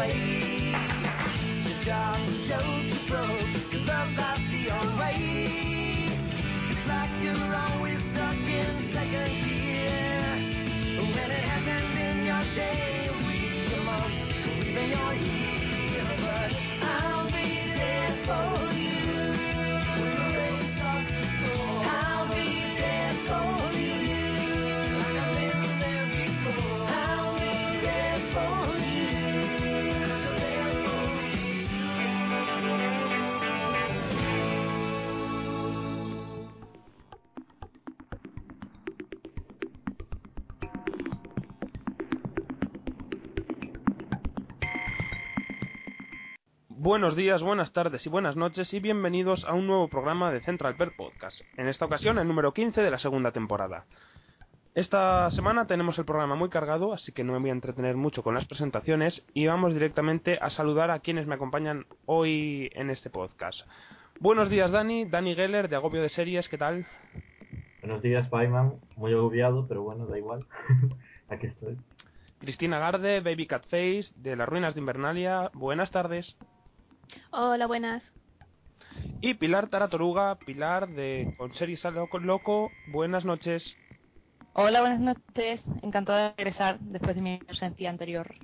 place. Buenos días, buenas tardes y buenas noches y bienvenidos a un nuevo programa de Central Perk Podcast. En esta ocasión el número 15 de la segunda temporada. Esta semana tenemos el programa muy cargado, así que no me voy a entretener mucho con las presentaciones y vamos directamente a saludar a quienes me acompañan hoy en este podcast. Buenos días Dani, Dani Geller de Agobio de Series, ¿qué tal? Buenos días, Payman. Muy agobiado, pero bueno, da igual. Aquí estoy. Cristina Garde, Baby Cat Face de las Ruinas de Invernalia, buenas tardes. Hola, buenas. Y Pilar Taratoruga, Pilar de Con Series a Loco, Loco, buenas noches. Hola, buenas noches. Encantado de regresar después de mi ausencia anterior.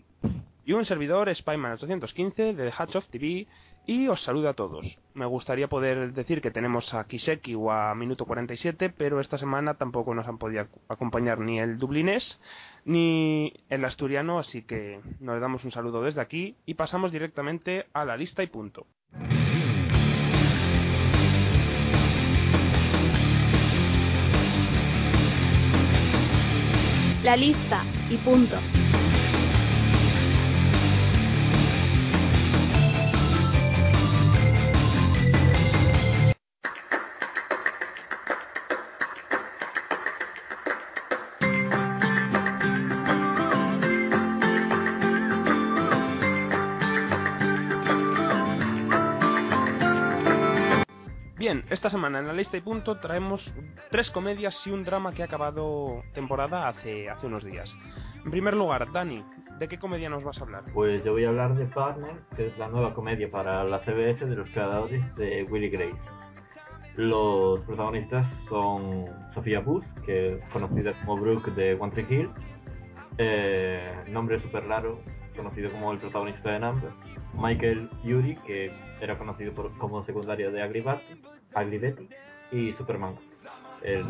Y un servidor, Spyman815 de Hatch of TV, y os saluda a todos. Me gustaría poder decir que tenemos a Kiseki o a Minuto 47, pero esta semana tampoco nos han podido ac- acompañar ni el dublinés ni el asturiano, así que nos damos un saludo desde aquí y pasamos directamente a la lista y punto. La lista y punto. Esta semana en la lista y punto traemos tres comedias y un drama que ha acabado temporada hace, hace unos días. En primer lugar, Dani, ¿de qué comedia nos vas a hablar? Pues yo voy a hablar de Partner, que es la nueva comedia para la CBS de los creadores de Willy Grace. Los protagonistas son Sofía Bush, que es conocida como Brooke de One Tree Hill, eh, nombre súper raro, conocido como el protagonista de Number, Michael Yuri, que era conocido por- como secundario de Betty, Ugly Betty, y Superman, el,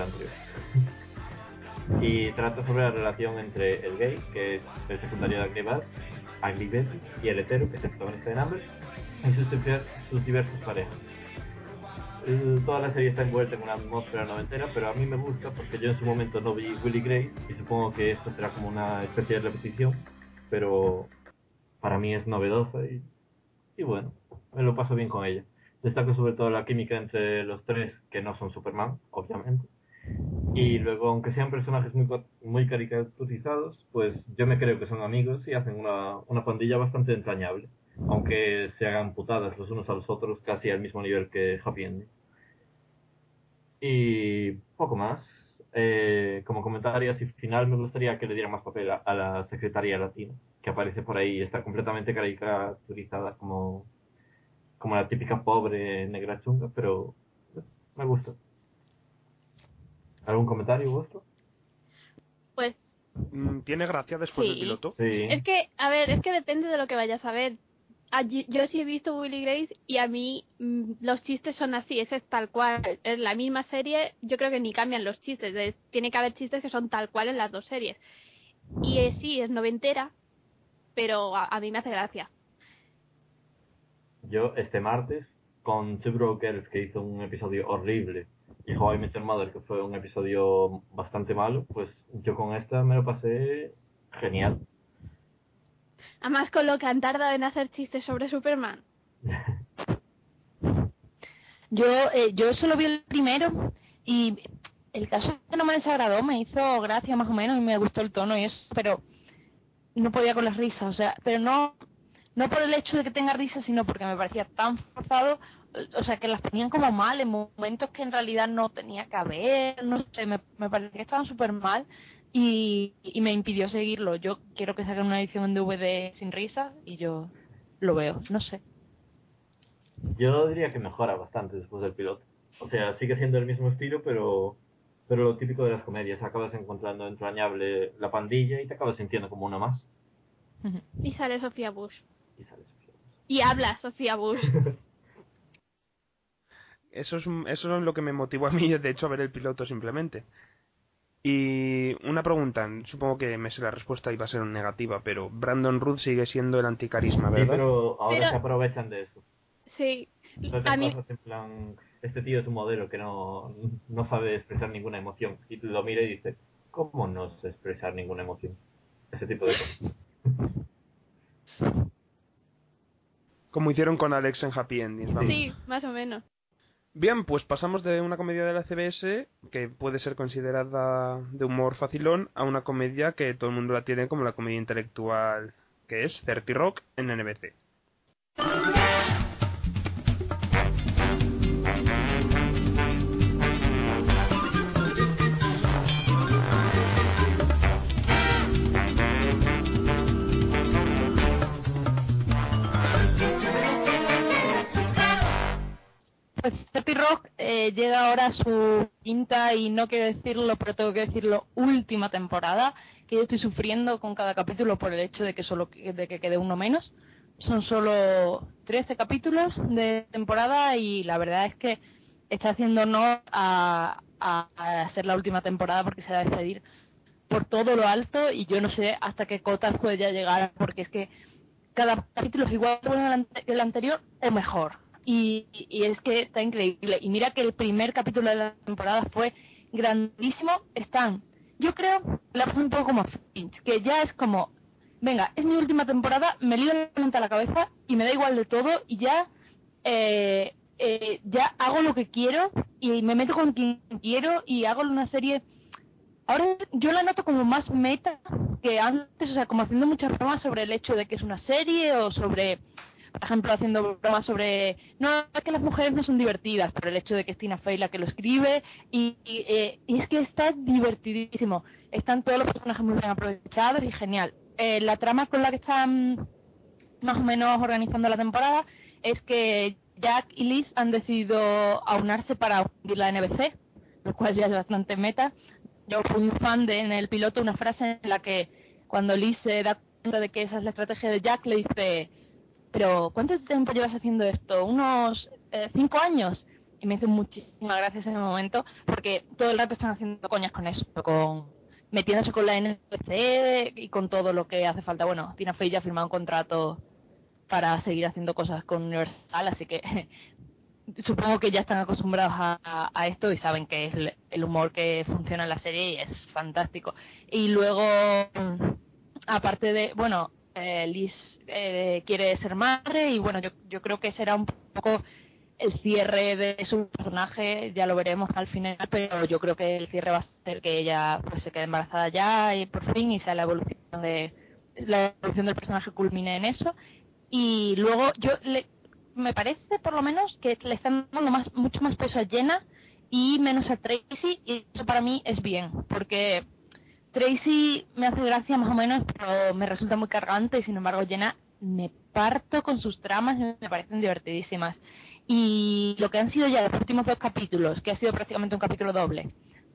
anterior. y trata sobre la relación entre el gay, que es el secundario de Betty, Ugly Betty, y el hetero, que es el protagonista de Number, y sus, sus diversas parejas. Toda la serie está envuelta en una atmósfera noventera, pero a mí me gusta porque yo en su momento no vi Willy Grace y supongo que esto será como una especie de repetición, pero para mí es novedosa y, y bueno, me lo paso bien con ella. Destaco sobre todo la química entre los tres, que no son Superman, obviamente. Y luego, aunque sean personajes muy, muy caricaturizados, pues yo me creo que son amigos y hacen una, una pandilla bastante entrañable. Aunque se hagan putadas los unos a los otros casi al mismo nivel que Happy Ending. Y poco más. Eh, como comentario así final, me gustaría que le diera más papel a, a la secretaria latina, que aparece por ahí, está completamente caricaturizada como, como la típica pobre negra chunga, pero me gusta. ¿Algún comentario vuestro? Pues Mm, ¿Tiene gracia después Sí. del piloto? Sí. es que, a ver, es que depende de lo que vayas a ver. Yo, sí he visto Willy Grace y a mí mm, los chistes son así, ese es tal cual. En la misma serie yo creo que ni cambian los chistes, es- tiene que haber chistes que son tal cual en las dos series. Y eh, sí, es noventera, pero a, a mí me hace gracia. Yo este martes con Two Broke Girls que hizo un episodio horrible y How I Met Your Mother que fue un episodio bastante malo, pues yo con esta me lo pasé genial. Además con lo que han tardado en hacer chistes sobre Superman. Yo, eh, yo solo vi el primero y el caso es que no me desagradó, me hizo gracia más o menos y me gustó el tono y eso, pero no podía con las risas, o sea, pero no no por el hecho de que tenga risas, sino porque me parecía tan forzado, o sea, que las ponían como mal en momentos que en realidad no tenía que haber, no sé, me, me parecía que estaban súper mal y, y me impidió seguirlo. Yo quiero que saquen una edición en DVD sin risas y yo lo veo, no sé. Yo diría que mejora bastante después del piloto. O sea, sigue siendo el mismo estilo, pero pero lo típico de las comedias, acabas encontrando entrañable la pandilla y te acabas sintiendo como una más. Y sale Sofía Bush. Y habla Sofía Bush. Eso es, eso es lo que me motivó a mí, de hecho, a ver el piloto simplemente. Y una pregunta, supongo que me sé la respuesta y va a ser negativa, pero Brandon Ruth sigue siendo el anticarisma, Sí, ¿verdad? pero ahora Pero- se aprovechan de eso. Sí. Entonces A mí, pasas en plan, este tío es un modelo que no, no sabe expresar ninguna emoción. Y tú lo mira y dices, ¿cómo no sé expresar ninguna emoción? Ese tipo de cosas. Como hicieron con Alex en Happy Endings, vamos. sí, más o menos. Bien, pues pasamos de una comedia de la CBS, que puede ser considerada de humor facilón, a una comedia que todo el mundo la tiene como la comedia intelectual que es 30 Rock en NBC. Pues Rock eh, llega ahora a su quinta y no quiero decirlo, pero tengo que decirlo, última temporada, que yo estoy sufriendo con cada capítulo por el hecho de que solo de que quede uno menos. Son solo 13 capítulos de temporada y la verdad es que está haciendo honor a, a, a ser la última temporada porque se va a despedir por todo lo alto y yo no sé hasta qué cotas puede ya llegar porque es que cada capítulo es igual que el anterior o mejor. Y, y es que está increíble. Y mira que el primer capítulo de la temporada fue grandísimo. Están, yo creo, la un poco como Finch, que ya es como, venga, es mi última temporada, me lío la mente a la cabeza y me da igual de todo y ya, eh, eh, ya hago lo que quiero y me meto con quien quiero y hago una serie Ahora yo la noto como más meta que antes, o sea, como haciendo muchas bromas sobre el hecho de que es una serie o sobre, por ejemplo, haciendo bromas sobre, no, es que las mujeres no son divertidas, pero el hecho de que es Tina Fey la que lo escribe y, eh, y es que está divertidísimo. Están todos los personajes muy bien aprovechados y genial. Eh, la trama con la que están más o menos organizando la temporada es que Jack y Liz han decidido aunarse para hundir la NBC, lo cual ya es bastante meta. Yo fui un fan de en el piloto una frase en la que cuando Liz se da cuenta de que esa es la estrategia de Jack, le dice, pero ¿cuánto tiempo llevas haciendo esto? ¿Unos eh, cinco años? Y me hizo muchísimas gracias ese momento, porque todo el rato están haciendo coñas con eso, con metiéndose con la NBC y con todo lo que hace falta. Bueno, Tina Fey ya ha firmado un contrato para seguir haciendo cosas con Universal, así que supongo que ya están acostumbrados a, a- a esto y saben que es el, humor que funciona en la serie y es fantástico. Y luego, aparte de, bueno, eh, Liz eh, quiere ser madre y bueno, yo, yo creo que será un poco el cierre de su personaje, ya lo veremos al final, pero yo creo que el cierre va a ser que ella pues se quede embarazada ya y por fin y sea la evolución de la evolución del personaje culmine en eso. Y luego yo le, me parece por lo menos que le están dando más mucho más peso a Jenna y menos a Tracy y eso para mí es bien porque Tracy me hace gracia más o menos pero me resulta muy cargante y sin embargo Jenna me parto con sus tramas me parecen divertidísimas y lo que han sido ya los últimos dos capítulos que ha sido prácticamente un capítulo doble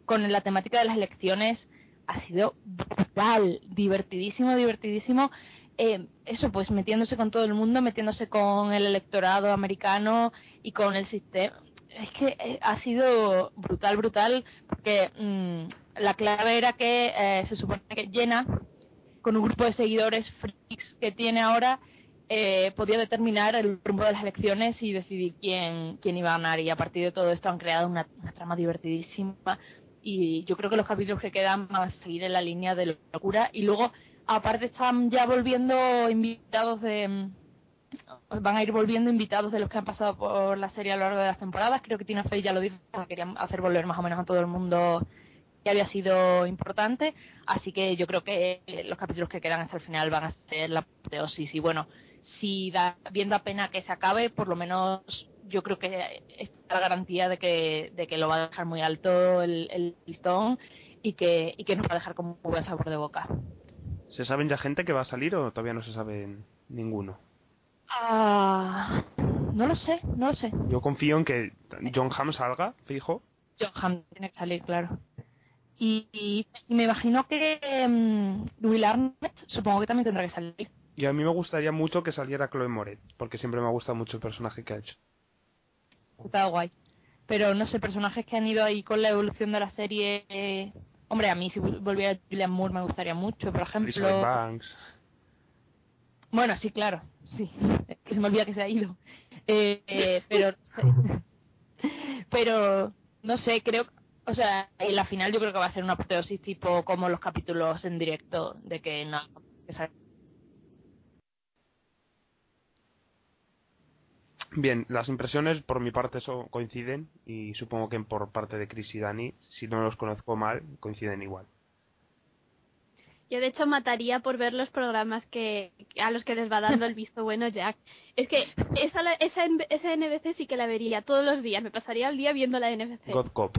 con la temática de las elecciones ha sido brutal divertidísimo divertidísimo eh, eso, pues metiéndose con todo el mundo, metiéndose con el electorado americano y con el sistema. Es que eh, ha sido brutal, brutal, porque mm, la clave era que eh, se supone que Jenna, con un grupo de seguidores freaks que tiene ahora, eh, podía determinar el rumbo de las elecciones y decidir quién, quién iba a ganar. Y a partir de todo esto han creado una, trama divertidísima. Y yo creo que los capítulos que quedan van a seguir en la línea de locura. Y luego aparte están ya volviendo invitados de mm, van a ir volviendo invitados de los que han pasado por la serie a lo largo de las temporadas creo que Tina Fey ya lo dijo que querían hacer volver más o menos a todo el mundo que había sido importante así que yo creo que eh, los capítulos que quedan hasta el final van a ser la apoteosis y bueno si da bien da pena que se acabe por lo menos yo creo que está la garantía de que de que lo va a dejar muy alto el, el listón y que, y que nos va a dejar como un buen sabor de boca. ¿Se saben ya gente que va a salir o todavía no se sabe ninguno? Ah, no lo sé, no lo sé. Yo confío en que John Hamm salga, fijo. John Hamm tiene que salir, claro. Y, y- y me imagino que mm, Will Arnett supongo que también tendrá que salir. Y a mí me gustaría mucho que saliera Chloe Moret, porque siempre me ha gustado mucho el personaje que ha hecho. Está guay. Pero no sé, personajes que han ido ahí con la evolución de la serie. eh, Hombre, a mí si vol- volviera Julian Moore me gustaría mucho, por ejemplo. Banks. Bueno, sí, claro, sí. Es que se me olvida que se ha ido. Eh, eh, pero, no sé. pero, no sé, creo, o sea, en la final yo creo que va a ser una apoteosis tipo como los capítulos en directo de que no, que sale- Bien, las impresiones por mi parte so- coinciden y supongo que por parte de Chris y Dani, si no los conozco mal, coinciden igual. Yo de hecho mataría por ver los programas que a los que les va dando el visto bueno Jack. Es que esa, la- esa, esa NBC sí que la vería todos los días. Me pasaría el día viendo la NBC. God Cop.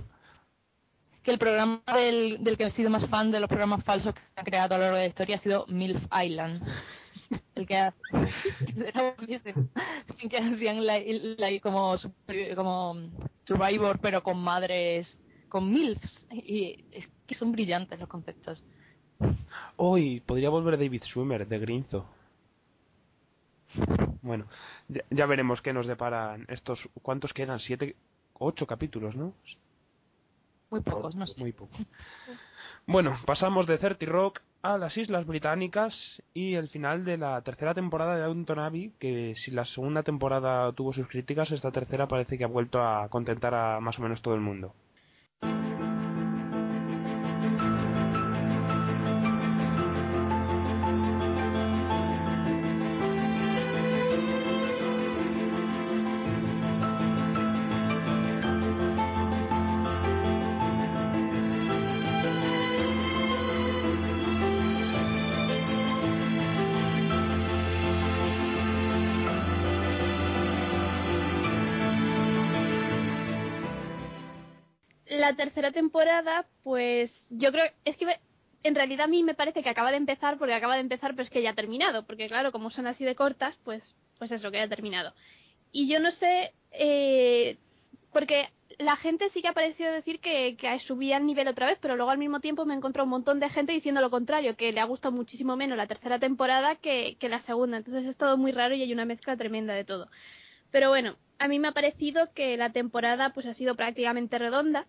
Que el programa del, del que he sido más fan de los programas falsos que han creado a lo largo de la historia ha sido MILF Island. El que, ha- hacían la, la- como, como Survivor, pero con madres, con MILFs. Y es que son brillantes los conceptos. Hoy podría volver David Schwimmer de Grinzo. Bueno, ya, ya veremos qué nos deparan estos. ¿Cuántos quedan? Siete, ocho capítulos, ¿no? Muy pocos, no sé. Muy poco. Bueno, pasamos de 30 Rock a las Islas Británicas y el final de la tercera temporada de Downton Abbey, que si la segunda temporada tuvo sus críticas, esta tercera parece que ha vuelto a contentar a más o menos todo el mundo. Tercera temporada, pues yo creo, es que en realidad a mí me parece que acaba de empezar porque acaba de empezar, pero es que ya ha terminado, porque claro, como son así de cortas, pues pues es lo que ya ha terminado. Y yo no sé, eh, porque la gente sí que ha parecido decir que, que subía el nivel otra vez, pero luego al mismo tiempo me encontró un montón de gente diciendo lo contrario, que le ha gustado muchísimo menos la tercera temporada que, que la segunda. Entonces es todo muy raro y hay una mezcla tremenda de todo. Pero bueno, a mí me ha parecido que la temporada pues ha sido prácticamente redonda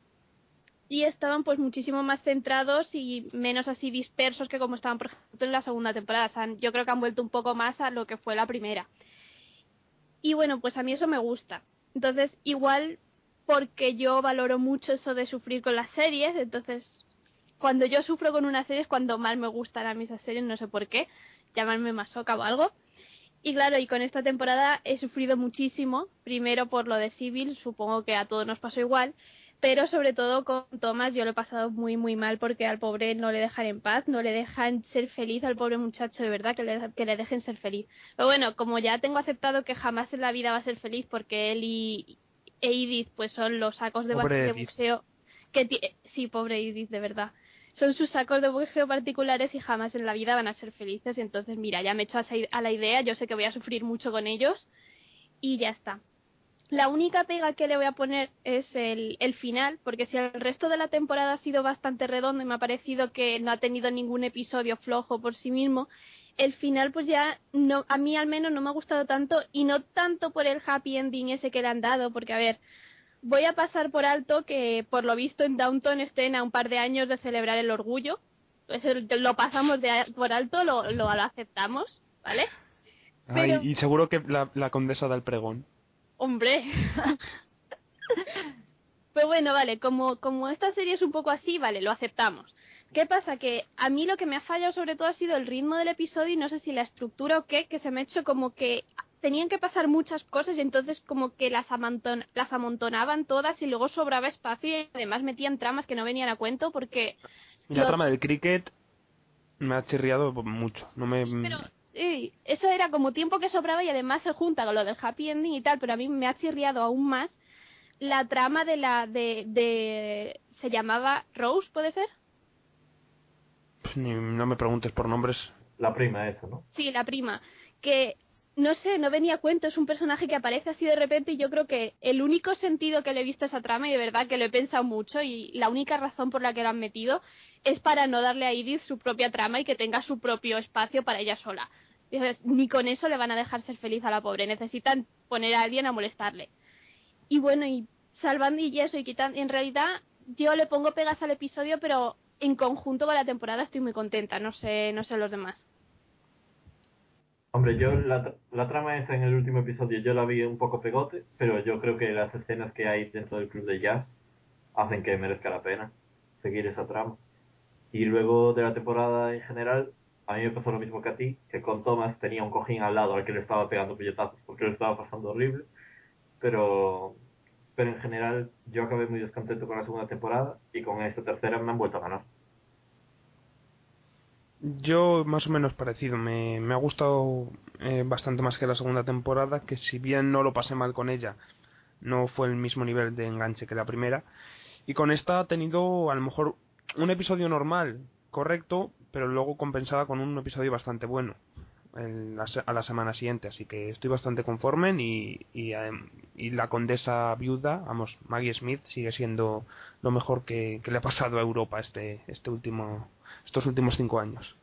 y estaban pues muchísimo más centrados y menos así dispersos que como estaban por ejemplo en la segunda temporada. O sea, yo creo que han vuelto un poco más a lo que fue la primera. Y bueno, pues a mí eso me gusta. Entonces, igual porque yo valoro mucho eso de sufrir con las series, entonces cuando yo sufro con una serie es cuando más me gustan a mí esas series, no sé por qué, llamarme masoca o algo. Y claro, y con esta temporada he sufrido muchísimo, primero por lo de Civil, supongo que a todos nos pasó igual, pero sobre todo con Thomas yo lo he pasado muy muy mal porque al pobre no le dejan en paz, no le dejan ser feliz al pobre muchacho de verdad, que le, que le dejen ser feliz. Pero bueno, como ya tengo aceptado que jamás en la vida va a ser feliz porque él y e Edith pues son los sacos de, de boxeo que sí, pobre Edith, de verdad. Son sus sacos de boxeo particulares y jamás en la vida van a ser felices. Entonces, mira, ya me he hecho a la idea. Yo sé que voy a sufrir mucho con ellos y ya está. La única pega que le voy a poner es el, el final, porque si el resto de la temporada ha sido bastante redondo y me ha parecido que no ha tenido ningún episodio flojo por sí mismo, el final pues ya no a mí al menos no me ha gustado tanto y no tanto por el happy ending ese que le han dado, porque a ver, voy a pasar por alto que por lo visto en Downton estén a un par de años de celebrar el orgullo, pues lo pasamos de, por alto, lo, lo, lo aceptamos, ¿vale? Ay, Pero- y seguro que la, la condesa da el pregón. Hombre. Pues bueno, vale, como, como esta serie es un poco así, vale, lo aceptamos. ¿Qué pasa? Que a mí lo que me ha fallado sobre todo ha sido el ritmo del episodio y no sé si la estructura o qué, que se me ha hecho como que tenían que pasar muchas cosas y entonces como que las, amonton- las amontonaban todas y luego sobraba espacio y además metían tramas que no venían a cuento porque... Y la Lo- trama del cricket me ha chirriado mucho. No me... Pero sí, eso era como tiempo que sobraba y además se junta con lo del happy ending y tal, pero a mí me ha chirriado aún más la trama de la de, de se llamaba Rose, ¿puede ser? ni, no me preguntes por nombres. La prima esa, ¿no? Sí, la prima. Que no sé, no venía a cuento, es un personaje que aparece así de repente y yo creo que el único sentido que le he visto a esa trama, y de verdad que lo he pensado mucho, y la única razón por la que lo han metido es para no darle a Edith su propia trama y que tenga su propio espacio para ella sola. Dices, ni con eso le van a dejar ser feliz a la pobre, necesitan poner a alguien a molestarle. Y bueno, y salvando y eso y quitando, en realidad yo le pongo pegas al episodio, pero en conjunto con la temporada estoy muy contenta, no sé, no sé los demás. Hombre, yo la, la trama esa en el último episodio yo la vi un poco pegote, pero yo creo que las escenas que hay dentro del club de jazz hacen que merezca la pena seguir esa trama. Y luego de la temporada en general, a mí me pasó lo mismo que a ti, que con Thomas tenía un cojín al lado al que le estaba pegando puñetazos porque lo estaba pasando horrible, pero pero en general yo acabé muy descontento con la segunda temporada y con esta tercera me han vuelto a ganar. Yo más o menos parecido, me, me ha gustado eh, bastante más que la segunda temporada, que si bien no lo pasé mal con ella, no fue el mismo nivel de enganche que la primera. Y con esta ha tenido a lo mejor un episodio normal, correcto, pero luego compensada con un episodio bastante bueno a la semana siguiente, así que estoy bastante conforme y, y, y, la condesa viuda, vamos, Maggie Smith sigue siendo lo mejor que, le ha pasado a Europa este, este último, estos últimos cinco años.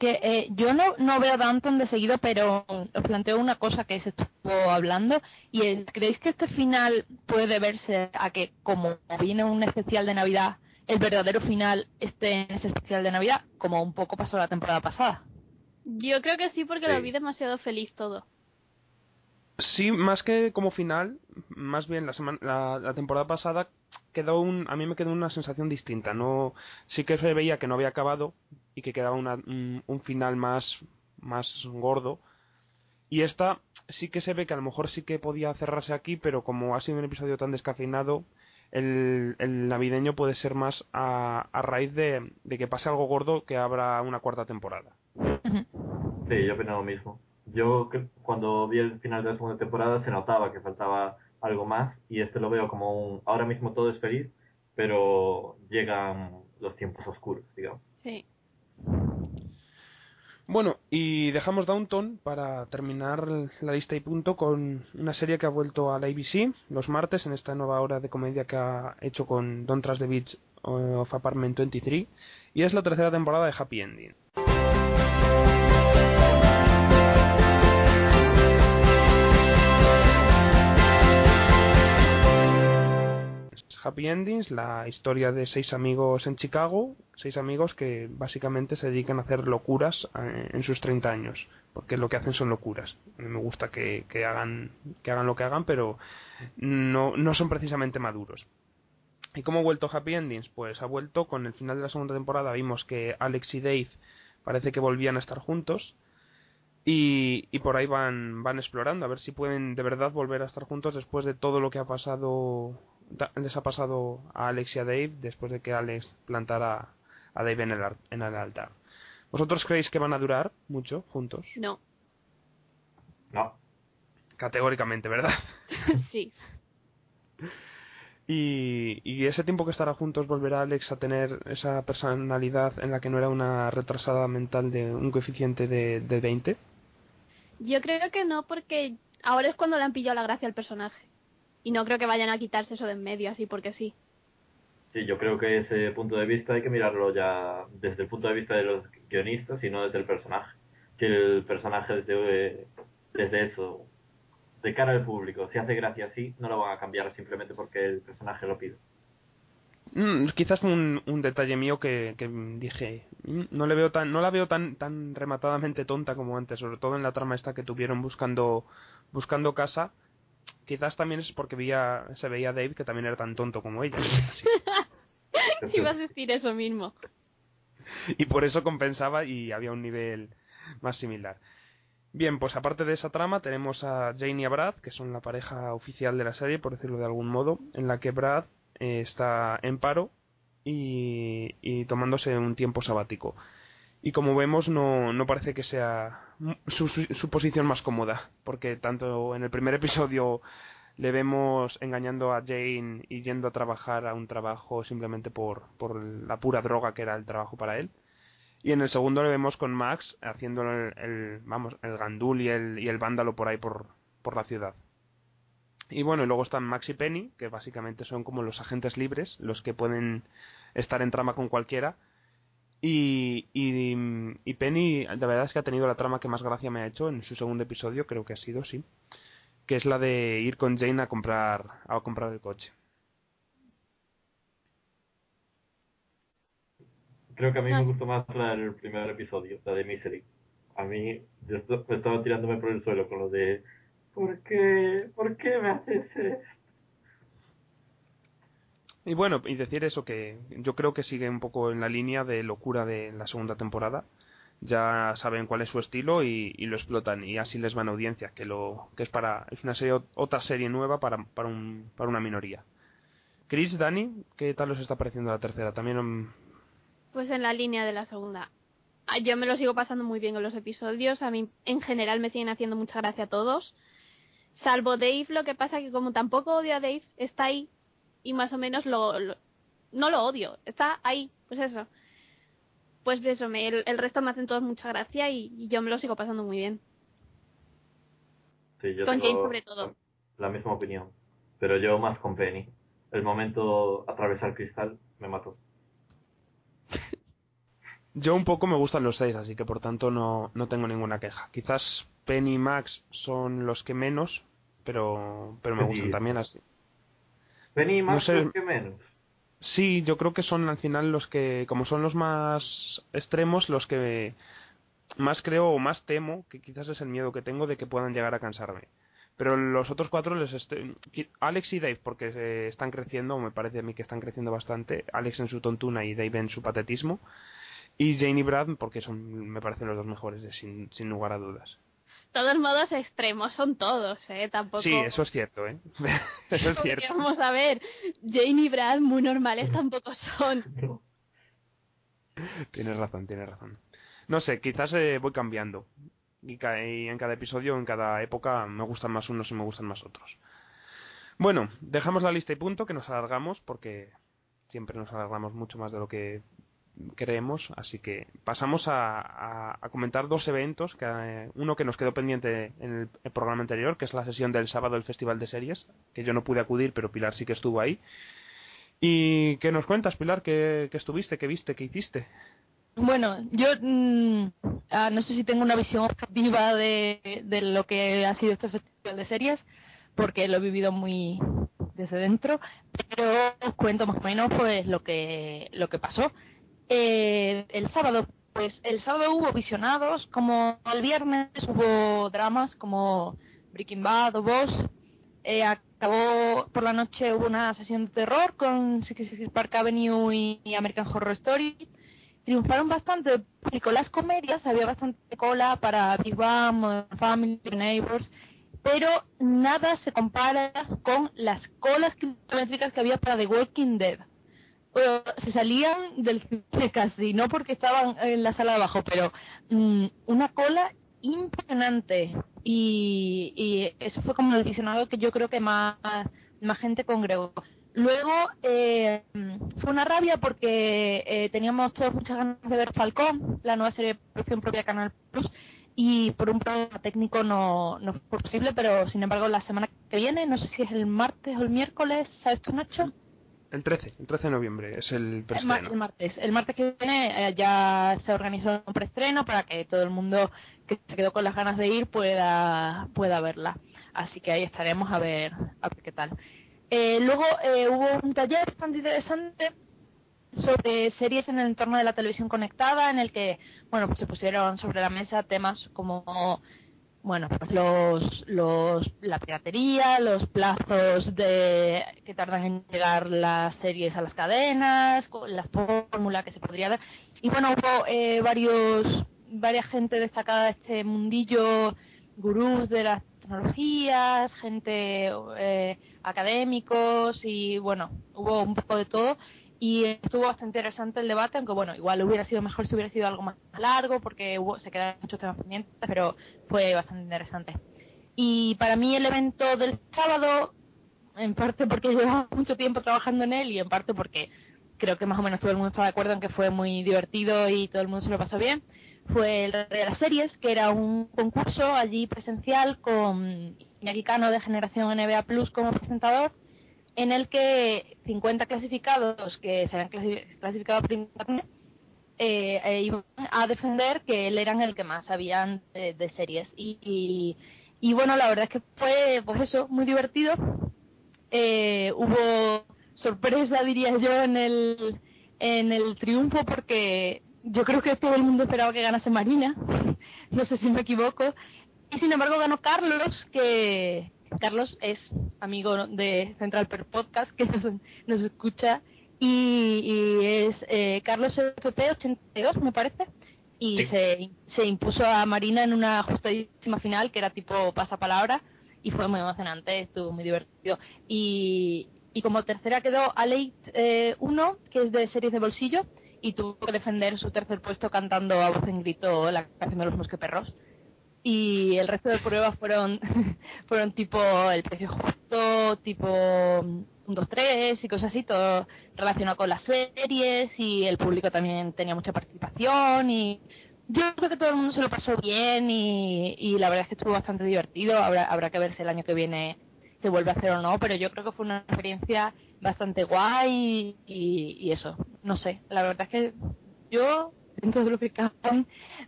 Que eh, yo no, no veo tanto de seguido, pero os planteo una cosa que se estuvo hablando y ¿creéis que este final puede verse a que como viene un especial de Navidad, el verdadero final esté en ese especial de Navidad, como un poco pasó la temporada pasada? Yo creo que sí, porque Sí. lo vi demasiado feliz todo. Sí, más que como final, más bien la, semana, la, la temporada pasada quedó un, a mí me quedó una sensación distinta. No, sí que se veía que no había acabado y que quedaba una, un, un final más, más gordo. Y esta sí que se ve que a lo mejor sí que podía cerrarse aquí, pero como ha sido un episodio tan descafeinado, el, el navideño puede ser más a, a raíz de, de que pase algo gordo que habrá una cuarta temporada. Sí, yo opino lo mismo. Yo cuando vi el final de la segunda temporada se notaba que faltaba algo más y este lo veo como un ahora mismo todo es feliz, pero llegan los tiempos oscuros, digamos. Sí. Bueno, y dejamos Downton para terminar la lista y punto con una serie que ha vuelto a la ABC los martes en esta nueva hora de comedia que ha hecho con Don't Trust the Beach of Apartment 23 y es la tercera temporada de Happy Ending. Happy Endings, la historia de seis amigos en Chicago, seis amigos que básicamente se dedican a hacer locuras eh, en sus 30 años, porque lo que hacen son locuras. A mí me gusta que, hagan que hagan lo que hagan, pero no, no son precisamente maduros. ¿Y cómo ha vuelto Happy Endings? Pues ha vuelto con el final de la segunda temporada, vimos que Alex y Dave parece que volvían a estar juntos. Y, y por ahí van, van explorando a ver si pueden de verdad volver a estar juntos después de todo lo que ha pasado les ha pasado a Alex y a Dave después de que Alex plantara a Dave en el, ar- en el altar. ¿Vosotros creéis que van a durar mucho juntos? No. No, Categóricamente, ¿verdad? sí. Y, y ese tiempo que estará juntos volverá Alex a tener esa personalidad en la que no era una retrasada mental de un coeficiente de, de 20. Yo creo que no, porque ahora es cuando le han pillado la gracia al personaje. Y no creo que vayan a quitarse eso de en medio, así porque sí. sí, yo creo que ese punto de vista hay que mirarlo ya desde el punto de vista de los guionistas y no desde el personaje. Que el personaje desde, desde eso, de cara al público, si hace gracia así, no lo van a cambiar simplemente porque el personaje lo pide. Mm, quizás un, un detalle mío que, que dije "Mm, no le veo tan no la veo tan tan rematadamente tonta como antes sobre todo en la trama esta que tuvieron buscando buscando casa quizás también es porque veía se veía a Dave que también era tan tonto como ella. Ibas a decir eso mismo. y por eso compensaba y había un nivel más similar bien pues aparte de esa trama tenemos a Jane y a Brad que son la pareja oficial de la serie por decirlo de algún modo en la que Brad eh, está en paro y, y tomándose un tiempo sabático. Y como vemos, no, no parece que sea su, su, posición más cómoda, porque tanto en el primer episodio le vemos engañando a Jane y yendo a trabajar a un trabajo simplemente por, por la pura droga que era el trabajo para él. Y en el segundo le vemos con Max haciendo el, el- vamos, el gandul y el, y el vándalo por ahí por, por la ciudad. Y bueno, y luego están Max y Penny, que básicamente son como los agentes libres, los que pueden estar en trama con cualquiera. Y, y, y Penny, la verdad es que ha tenido la trama que más gracia me ha hecho en su segundo episodio, creo que ha sido, sí. Que es la de ir con Jane a comprar, a comprar el coche. Creo que a mí Ah. me gustó más la del primer episodio, la de Misery. A mí, yo me estaba tirándome por el suelo con lo de ¿Por qué? ¿Por qué me haces esto? Y bueno, y decir eso que yo creo que sigue un poco en la línea de locura de la segunda temporada. Ya saben cuál es su estilo y, y lo explotan y así les van audiencia, que lo que es para es una serie otra serie nueva para para un para una minoría. Chris, Dani, ¿qué tal os está pareciendo la tercera? También mm, Pues en la línea de la segunda. Ah, Yo me lo sigo pasando muy bien con los episodios. A mí, en general, me siguen haciendo mucha gracia a todos. Salvo Dave, lo que pasa que como tampoco odio a Dave, está ahí y más o menos lo, lo- no lo odio. Está ahí, pues eso. Pues eso, me, el, el resto me hacen todos mucha gracia y, y yo me lo sigo pasando muy bien. Sí, yo Con tengo James sobre todo. La misma opinión. Pero yo más con Penny. El momento atravesar cristal me mató. yo un poco me gustan los seis, así que por tanto no, no tengo ninguna queja. Quizás Penny y Max son los que menos, pero pero me Sí. gustan también así. Penny sé. los que menos. Sí, yo creo que son al final los que, como son los más extremos, los que más creo o más temo, que quizás es el miedo que tengo de que puedan llegar a cansarme. Pero los otros cuatro, les este- Alex y Dave, porque eh, están creciendo, o me parece a mí que están creciendo bastante, Alex en su tontuna y Dave en su patetismo, y Jane y Brad, porque son, me parecen los dos mejores, eh, sin, sin lugar a dudas. Todos modos extremos son todos, ¿eh? Tampoco... Sí, eso es cierto, ¿eh? eso es cierto. Vamos a ver, Jane y Brad muy normales tampoco son. Tienes razón, tienes razón. No sé, quizás eh, voy cambiando. Y, ca- y en cada episodio, en cada época, me gustan más unos y me gustan más otros. Bueno, dejamos la lista y punto, que nos alargamos, porque siempre nos alargamos mucho más de lo que creemos. Así que pasamos a, a- a comentar dos eventos. Que, eh, uno que nos quedó pendiente en el, programa anterior, que es la sesión del sábado del Festival de Series, que yo no pude acudir, pero Pilar sí que estuvo ahí. ¿Y qué nos cuentas, Pilar? ¿Qué, qué estuviste? ¿Qué viste? ¿Qué hiciste? Bueno, yo mm, ah, no sé si tengo una visión objetiva de, de lo que ha sido este festival de series, porque lo he vivido muy desde dentro, pero os cuento más o menos pues lo que lo que pasó. Eh, el sábado, pues el sábado hubo visionados, como el viernes hubo dramas como Breaking Bad o Boss. Eh, acabó por la noche hubo una sesión de terror con Six Park Avenue y, y American Horror Story triunfaron bastante el público las comedias, había bastante cola para Big Bang, Modern Family, Neighbors, pero nada se compara con las colas kilométricas que había para The Walking Dead. Se salían del cine casi, no porque estaban en la sala de abajo, pero mm, una cola impresionante. Y, y eso fue como el visionado que yo creo que más, más gente congregó. Luego eh, fue una rabia porque eh, teníamos todos muchas ganas de ver Falcón, la nueva serie de producción propia de Canal Plus, y por un problema técnico no, no fue posible, pero sin embargo la semana que viene, no sé si es el martes o el miércoles, ¿sabes tú, Nacho? El 13, el 13 de noviembre es el preestreno. el martes. El martes que viene eh, ya se organizó un preestreno para que todo el mundo que se quedó con las ganas de ir pueda, pueda verla. Así que ahí estaremos a ver, a ver qué tal. Eh, luego eh, hubo un taller bastante interesante sobre series en el entorno de la televisión conectada, en el que bueno pues se pusieron sobre la mesa temas como bueno pues los, los la piratería, los plazos de que tardan en llegar las series a las cadenas, la fórmula que se podría dar. Y bueno hubo eh, varios varias gente destacada de este mundillo gurús de las tecnologías, gente eh, académicos y bueno, hubo un poco de todo y estuvo bastante interesante el debate, aunque bueno, igual hubiera sido mejor si hubiera sido algo más largo porque hubo, se quedaron muchos temas pendientes, pero fue bastante interesante. Y para mí el evento del sábado, en parte porque llevaba mucho tiempo trabajando en él y en parte porque creo que más o menos todo el mundo está de acuerdo en que fue muy divertido y todo el mundo se lo pasó bien, fue el de las Series, que era un concurso allí presencial con Iñaki Cano de Generación NBA Plus como presentador, en el que 50 clasificados que se habían clasi- clasificado por internet eh, eh, iban a defender que él eran el que más sabían de series. Y, y, y bueno, la verdad es que fue, pues eso, muy divertido. Eh, hubo sorpresa, diría yo, en el, en el triunfo porque yo creo que todo el mundo esperaba que ganase Marina. no sé si me equivoco. Y sin embargo ganó Carlos, que Carlos es amigo de Central Per Podcast, que nos, nos escucha, y, y es eh, Carlos FP82, me parece, y Sí. se, se impuso a Marina en una ajustadísima final, que era tipo pasapalabra, y fue muy emocionante, estuvo muy divertido. Y, y como tercera quedó Aleit 1, que es de series de bolsillo, y tuvo que defender su tercer puesto cantando a voz en grito la canción de los mosqueperros y el resto de pruebas fueron fueron tipo el precio justo, tipo 1, 2, 3 y cosas así, todo relacionado con las series y el público también tenía mucha participación y yo creo que todo el mundo se lo pasó bien y, y la verdad es que estuvo bastante divertido, habrá, habrá que ver si el año que viene se vuelve a hacer o no, pero yo creo que fue una experiencia bastante guay y, eso, no sé, la verdad es que yo, dentro de lo que cabe,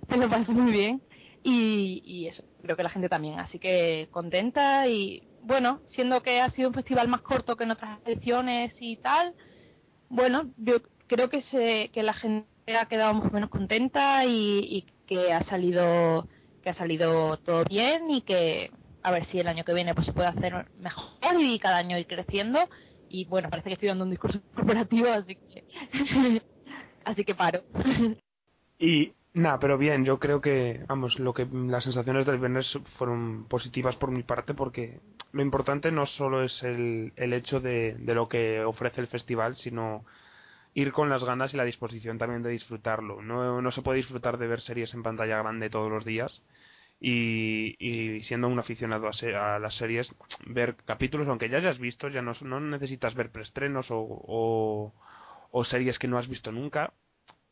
me lo pasé muy bien y, y eso, creo que la gente también, así que contenta y bueno, siendo que ha sido un festival más corto que en otras ediciones y tal, bueno, yo creo que se, que la gente ha quedado más o menos contenta y, y que ha salido que ha salido todo bien y que a ver si el año que viene pues se puede hacer mejor y cada año ir creciendo y bueno, parece que estoy dando un discurso corporativo, así que así que paro. Y nada, pero bien, yo creo que, vamos, lo que las sensaciones del viernes fueron positivas por mi parte porque lo importante no solo es el, el hecho de, de lo que ofrece el festival, sino ir con las ganas y la disposición también de disfrutarlo. No, no se puede disfrutar de ver series en pantalla grande todos los días y, y siendo un aficionado a, se- a las series, ver capítulos, aunque ya hayas visto, ya no, no necesitas ver preestrenos o, o series que no has visto nunca,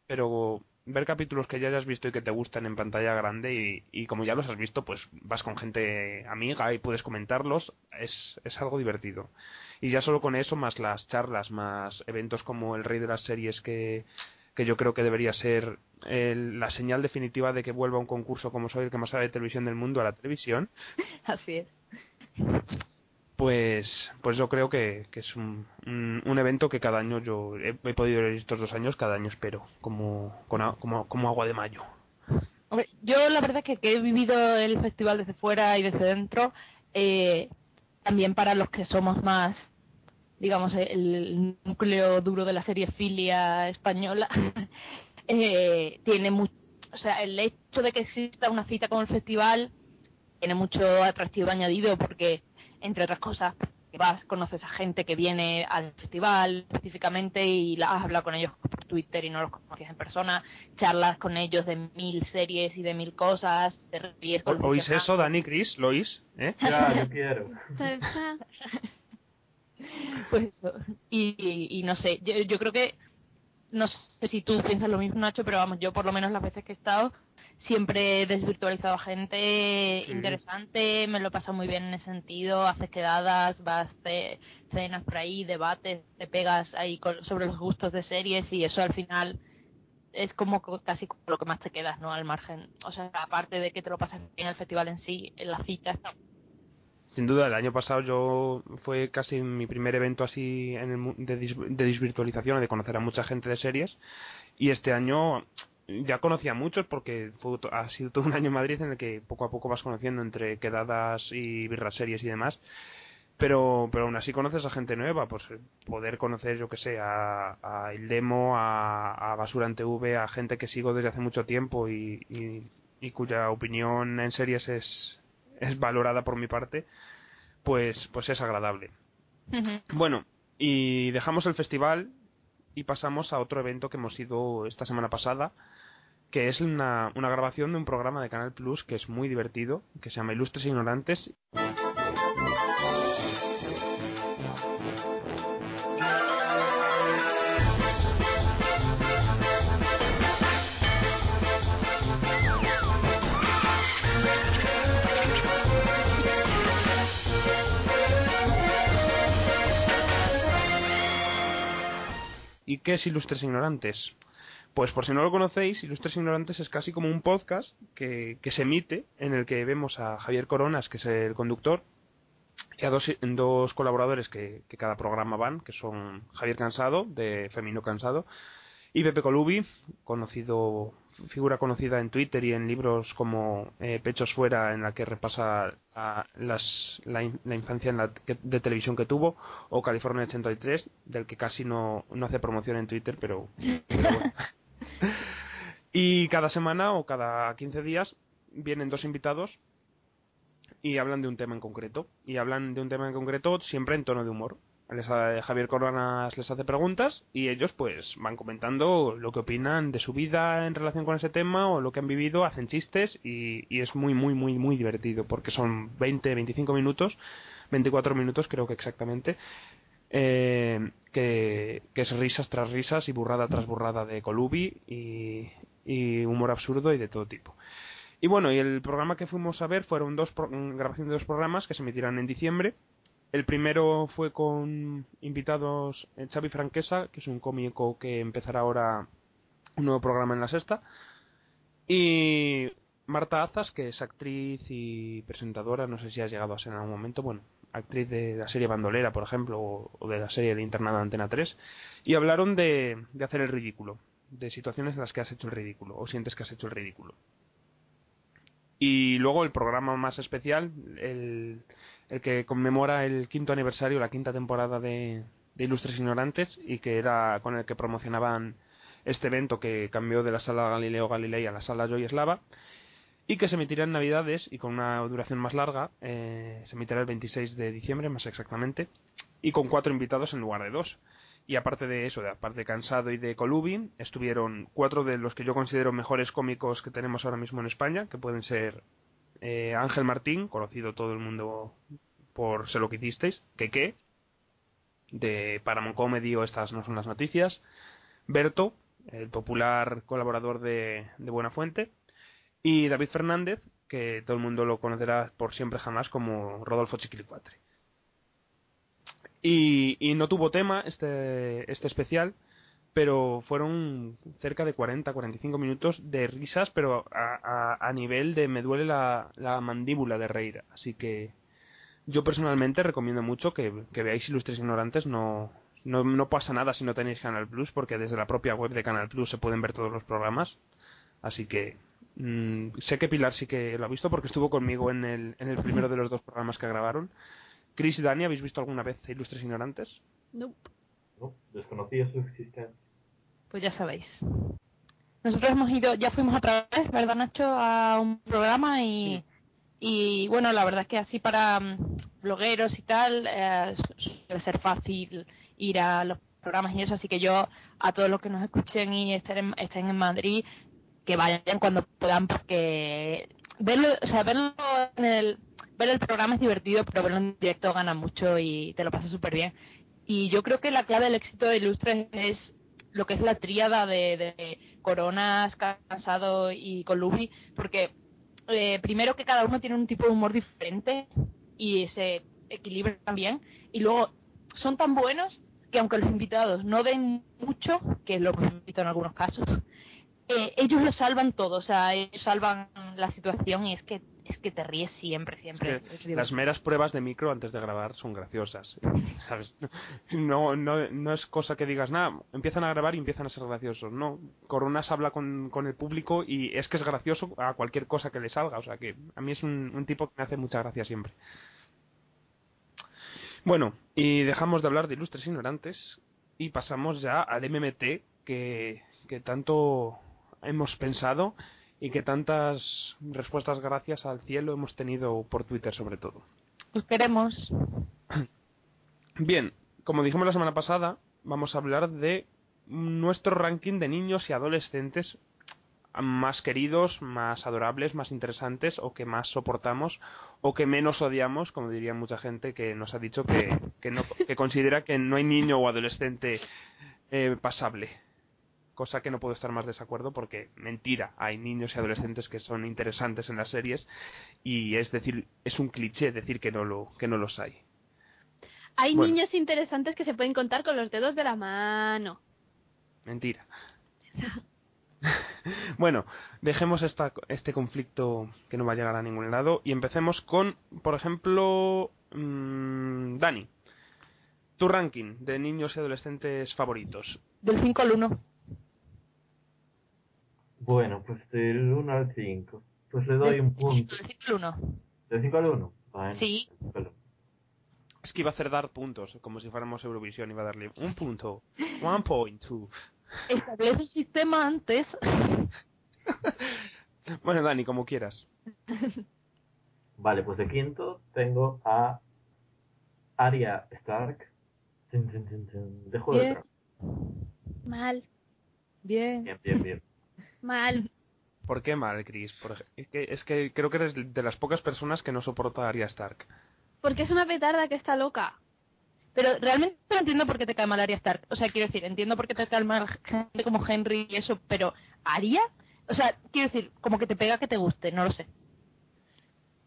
pero ver capítulos que ya hayas visto y que te gustan en pantalla grande y, y como ya los has visto, pues vas con gente amiga y puedes comentarlos, es, es algo divertido. Y ya solo con eso, más las charlas, más eventos como el Rey de las Series que, que yo creo que debería ser el- la señal definitiva de que vuelva un concurso como soy el que más sabe de televisión del mundo a la televisión, así es. Pues pues yo creo que, es un, un, evento que cada año yo he, podido ir estos dos años, cada año espero, como, como, como agua de mayo. Hombre, yo la verdad es que, que he vivido el festival desde fuera y desde dentro, eh, también para los que somos más, digamos, el núcleo duro de la serie filia española, eh, tiene mucho, o sea, el hecho de que exista una cita con el festival tiene mucho atractivo añadido porque, entre otras cosas, que vas, conoces a gente que viene al festival específicamente y la has hablado con ellos por Twitter y no los conoces en persona, charlas con ellos de mil series y de mil cosas, te ríes con ¿O- ¿Oís eso, Dani, Chris? ¿Lo oís? ¿Eh? Ya, yo quiero. Pues eso. Y, y, y no sé, yo, yo creo que, no sé si tú piensas lo mismo, Nacho, pero vamos, yo por lo menos las veces que he estado, siempre he desvirtualizado a gente Sí. interesante, me lo he pasado muy bien en ese sentido, haces quedadas, vas, te, cenas por ahí, debates, te pegas ahí con- sobre los gustos de series y eso al final es como co- casi como lo que más te quedas, ¿no? Al margen. O sea, aparte de que te lo pasas bien en el festival en sí, en la cita está Sin duda, el año pasado yo fue casi mi primer evento así en el de, dis- de desvirtualización, de conocer a mucha gente de series. Y este año ya conocí a muchos porque fue ha sido todo un año en Madrid en el que poco a poco vas conociendo entre quedadas y birras series y demás. Pero, pero aún así conoces a gente nueva, pues eh, poder conocer, yo que sé, a, a El Demo, a, a Basura en TV, a gente que sigo desde hace mucho tiempo y, y, y cuya opinión en series es, es valorada por mi parte, pues, pues es agradable. Bueno, y dejamos el festival y pasamos a otro evento que hemos ido esta semana pasada, que es una, una grabación de un programa de Canal Plus que es muy divertido, que se llama Ilustres e Ignorantes. ¿Y qué es Ilustres e Ignorantes? Pues por si no lo conocéis, Ilustres Ignorantes es casi como un podcast que, que se emite en el que vemos a Javier Coronas, que es el conductor, y a dos, colaboradores que, que cada programa van, que son Javier Cansado, de Femino Cansado, y Pepe Colubi, conocido figura conocida en Twitter y en libros como eh, Pechos Fuera, en la que repasa la, in- la infancia en la de televisión que tuvo, o California 83, del que casi no, no hace promoción en Twitter, pero. Y cada semana o cada 15 días vienen dos invitados y hablan de un tema en concreto. Y hablan de un tema en concreto siempre en tono de humor. Les Javier Coronas les hace preguntas y ellos pues van comentando lo que opinan de su vida en relación con ese tema o lo que han vivido, hacen chistes y, y es muy muy muy muy divertido porque son 20, 25 minutos, 24 minutos creo que exactamente, eh, que, que es risas tras risas y burrada tras burrada de Colubi y, y humor absurdo y de todo tipo. Y bueno, y el programa que fuimos a ver fueron dos pro- grabación de dos programas que se emitirán en diciembre. El primero fue con invitados eh, Xavi Franquesa, que es un cómico que empezará ahora un nuevo programa en la sexta, y Marta Azas, que es actriz y presentadora, no sé si has llegado a ser en algún momento, bueno, actriz de la serie Bandolera, por ejemplo, o, de la serie de Internado Antena 3, y hablaron de, de hacer el ridículo, de situaciones en las que has hecho el ridículo, o sientes que has hecho el ridículo. Y luego el programa más especial, el, que conmemora el quinto aniversario, la quinta temporada de, de Ilustres Ignorantes, y que era con el que promocionaban este evento que cambió de la sala Galileo Galilei a la sala Joy Eslava, y que se emitirá en Navidades y con una duración más larga, eh, se emitirá el 26 de diciembre más exactamente, y con cuatro invitados en lugar de dos. Y aparte de eso, de aparte de Cansado y de Colubi, estuvieron cuatro de los que yo considero mejores cómicos que tenemos ahora mismo en España, que pueden ser eh, Ángel Martín, conocido todo el mundo por Sé lo que hicisteis, que de Paramount Comedy o Estas no son las noticias, Berto, el popular colaborador de, de Buena Fuente, y David Fernández, que todo el mundo lo conocerá por siempre jamás como Rodolfo Chiquilicuatre. Y, y no tuvo tema este, este especial, pero fueron cerca de 40-45 minutos de risas, pero a, a, a nivel de me duele la, la mandíbula de reír. Así que yo personalmente recomiendo mucho que, que veáis Ilustres Ignorantes. No, no, no pasa nada si no tenéis Canal Plus, porque desde la propia web de Canal Plus se pueden ver todos los programas. Así que mmm, sé que Pilar sí que lo ha visto porque estuvo conmigo en el, en el primero de los dos programas que grabaron. Chris y Dani, ¿habéis visto alguna vez Ilustres Ignorantes? Nope. No, desconocía su existencia. Pues ya sabéis. Nosotros hemos ido, ya fuimos otra vez, ¿verdad Nacho? A un programa y, y bueno, la verdad es que así para mm, blogueros y tal, eh, su- suele ser fácil ir a los programas y eso, así que yo a todos los que nos escuchen y estén en, estén en Madrid, que vayan cuando puedan porque verlo, o sea, verlo en el, ver el programa es divertido, pero verlo en directo gana mucho y te lo pasas súper bien. Y yo creo que la clave del éxito de Ilustres es lo que es la tríada de, Coronas, Cansado y Colubi, porque eh, primero que cada uno tiene un tipo de humor diferente y se equilibran bien, y luego son tan buenos que aunque los invitados no den mucho, que es lo que hemos visto en algunos casos, eh, ellos lo salvan todo, o sea, ellos salvan la situación y es que es que te ríes siempre, siempre. Es que las meras pruebas de micro antes de grabar son graciosas. ¿Sabes? No, no, no es cosa que digas, nada, empiezan a grabar y empiezan a ser graciosos. No, Coronas habla con, con el público y es que es gracioso a cualquier cosa que le salga. O sea que a mí es un, un tipo que me hace mucha gracia siempre. Bueno, y dejamos de hablar de ilustres ignorantes y pasamos ya al MMT que, que tanto hemos pensado y que tantas respuestas gracias al cielo hemos tenido por Twitter sobre todo. Os queremos. Bien, como dijimos la semana pasada, vamos a hablar de nuestro ranking de niños y adolescentes más queridos, más adorables, más interesantes o que más soportamos o que menos odiamos, como diría mucha gente que nos ha dicho que, que, no, que considera que no hay niño o adolescente eh, pasable. Cosa que no puedo estar más de desacuerdo porque mentira, hay niños y adolescentes que son interesantes en las series y es decir, es un cliché decir que no lo que no los hay. Hay Bueno. niños interesantes que se pueden contar con los dedos de la mano. Mentira. bueno, dejemos esta, este conflicto que no va a llegar a ningún lado y empecemos con, por ejemplo, mm, Dani. Tu ranking de niños y adolescentes favoritos. Del 5 al 1. Bueno, pues del 1 al 5. Pues le doy un punto. Del 5 al 1. ¿Del 5 al 1? Bueno, Sí. del 5 al 1. Es que iba a hacer dar puntos, como si fuéramos Eurovisión, iba a darle un punto. One point two. Establece un sistema antes. Bueno, Dani, como quieras. Vale, pues de quinto tengo a Arya Stark. Tin, De. Tronos. Mal, Bien. Bien, bien, bien. Mal. ¿Por qué mal, Chris? Por es, que, es que creo que eres de las pocas personas que no soporta a Arya Stark. Porque es una petarda que está loca. Pero realmente no entiendo por qué te cae mal Arya Stark. O sea, quiero decir, entiendo por qué te cae mal gente como Henry y eso, pero ¿Arya? O sea, quiero decir, como que te pega que te guste, no lo sé.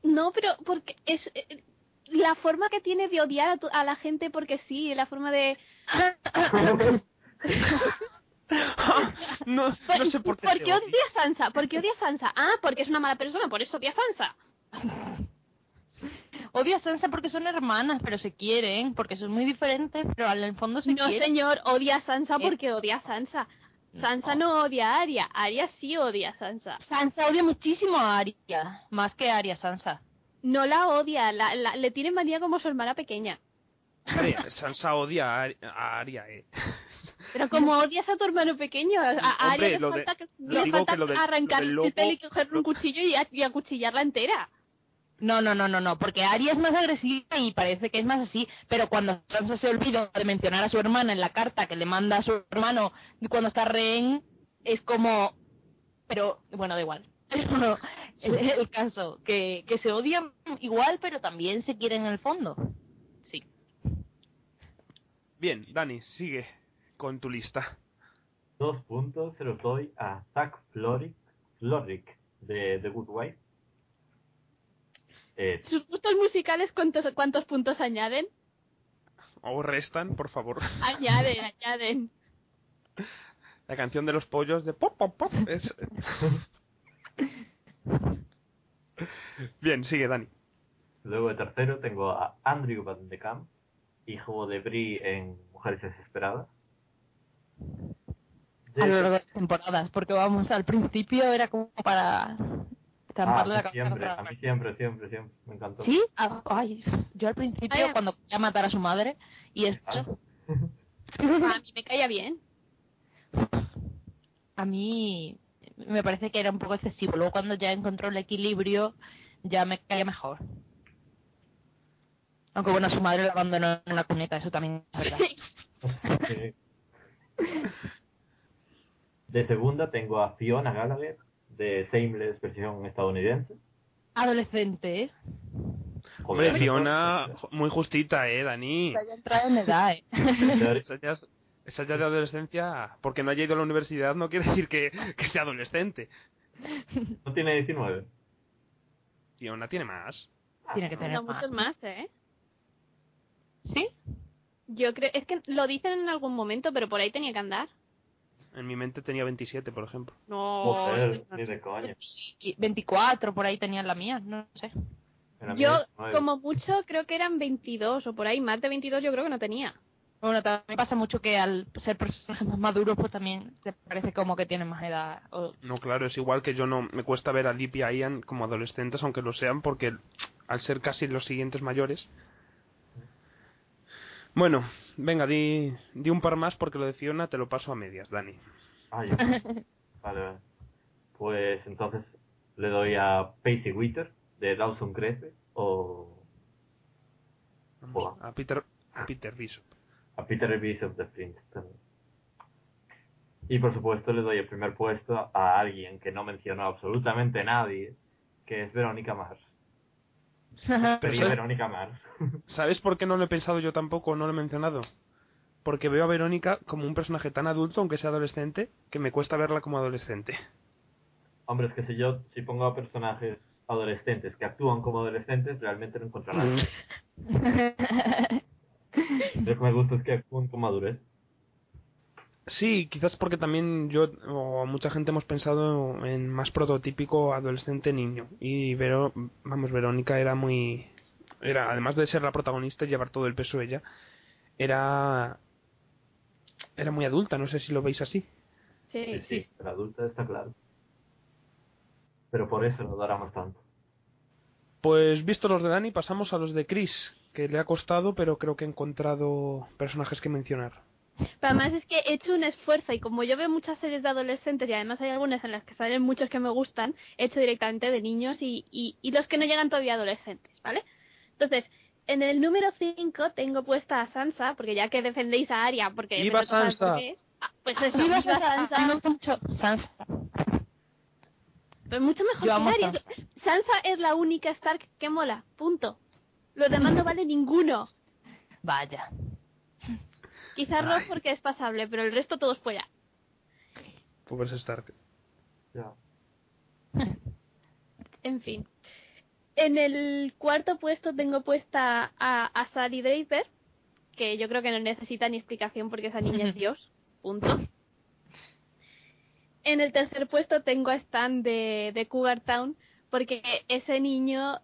No, pero porque es eh, la forma que tiene de odiar a, tu- a la gente porque sí, la forma de... no, no sé por qué. ¿Por qué odia a Sansa? ¿Por qué odia a Sansa? Ah, porque es una mala persona, por eso odia a Sansa. Odia a Sansa porque son hermanas, pero se quieren, porque son muy diferentes, pero al fondo se No, quieren. señor, odia a Sansa ¿Qué? porque odia a Sansa. Sansa no odia a Arya, Arya sí odia a Sansa. Sansa odia muchísimo a Arya, más que a Arya Sansa. No la odia, la, la- le tiene manía como su hermana pequeña. Sansa odia a Arya, eh. Pero como odias a tu hermano pequeño, a, a Hombre, Arya le de- falta, que, lo le falta que lo del- arrancar el pelo y cogerle un cuchillo y, a- y acuchillarla entera. No, no, no, no, no, porque Arya es más agresiva y parece que es más así, pero cuando Sansa se olvida de mencionar a su hermana en la carta que le manda a su hermano cuando está rehén, es como... Pero, bueno, da igual. Pero el, el caso, que, que se odian igual, pero también se quieren en el fondo. Sí. Bien, Dani, sigue con tu lista. Dos puntos se los doy a Zack Floric, Florrick de The Good Wife. Eh, ¿Sus gustos musicales cuántos, cuántos puntos añaden? O restan, por favor. Añaden, añaden. La canción de los pollos de pop, pop, pop. Es... Bien, sigue, Dani. luego de tercero tengo a Andrew Van de Kamp, hijo de Brie en Mujeres Desesperadas. De A lo largo de las temporadas, porque vamos, al principio era como para Ah, estamparle la a mí cabeza siempre, a la mí siempre, siempre, siempre. Me encantó. ¿Sí? Ah, Ay, yo al principio, Ay, cuando quería matar a su madre, y esto, A mí me caía bien. a mí me parece que era un poco excesivo. Luego cuando ya encontró el equilibrio, ya me caía mejor. Aunque bueno, su madre lo abandonó en una cuneta, eso también es verdad. Sí. De segunda tengo a Fiona Gallagher de Shameless versión estadounidense. Adolescentes. Hombre, Fiona, muy justita, eh, Dani. Ya entrado en edad, ¿eh? Esa ya, es- esa ya de adolescencia, porque no haya ido a la universidad no quiere decir que, que sea adolescente. No tiene 19. Fiona tiene más. Tiene que tener No, más. muchos más, ¿eh? ¿Sí? Yo creo, es que lo dicen en algún momento, pero por ahí tenía que andar. En mi mente tenía 27, por ejemplo. No, Joder, no, ni de coña. Y 24 por ahí tenían la mía, no sé. Yo, mía 19. como mucho, creo que eran 22 o por ahí. Más de 22 yo creo que no tenía. Bueno, también pasa mucho que al ser personajes más maduros, pues también te parece como que tienen más edad. O- No, claro, es igual que yo no me cuesta ver a Lip y a Ian como adolescentes, aunque lo sean, porque al ser casi los siguientes mayores. Bueno, venga, di, di un par más porque lo de Fiona te lo paso a medias, Dani. Ah, ya. Vale, vale. Pues entonces le doy a Pacey Witter de Dawson Crepe o Vamos, a Peter, a Peter Bishop. a Peter Bishop de Prince también. Y por supuesto le doy el primer puesto a alguien que no mencionó absolutamente nadie, que es Verónica Mars. Pero Sería ¿sabes, Verónica Mars. ¿sabes por qué no lo he pensado yo tampoco, no lo he mencionado? Porque veo a Verónica como un personaje tan adulto, aunque sea adolescente, que me cuesta verla como adolescente. Hombre, es que si yo si pongo a personajes adolescentes que actúan como adolescentes, realmente no encuentro nada. Lo que me gusta es que actúen con madurez. Sí, quizás porque también yo o mucha gente hemos pensado en más prototípico adolescente niño y Vero, vamos, Verónica era muy era además de ser la protagonista y llevar todo el peso ella, era era muy adulta, no sé si lo veis así. Sí, sí. sí, la adulta está claro. Pero por eso lo adoramos tanto. Pues visto los de Dani, pasamos a los de Chris, que le ha costado, pero creo que ha encontrado personajes que mencionar. Pero además es que he hecho un esfuerzo y como yo veo muchas series de adolescentes y además hay algunas en las que salen muchos que me gustan, he hecho directamente de niños y, y, y los que no llegan todavía adolescentes, ¿vale? Entonces, en el número 5 tengo puesta a Sansa, porque ya que defendéis a Arya, porque... ¡Viva Sansa! ah, Pues eso, Viva Sansa. Me gusta mucho Sansa. Pero mucho mejor Yo que Arya. Sansa es la única Stark que mola, punto. Los demás no vale ninguno. Vaya. Quizás Rob porque es pasable, pero el resto todos fuera. Pobres Stark. Ya. En fin. En el cuarto puesto tengo puesta a, a Sally Draper, que yo creo que no necesita ni explicación porque esa niña es Dios. Punto. En el tercer puesto tengo a Stan de, de Cougar Town, porque ese niño,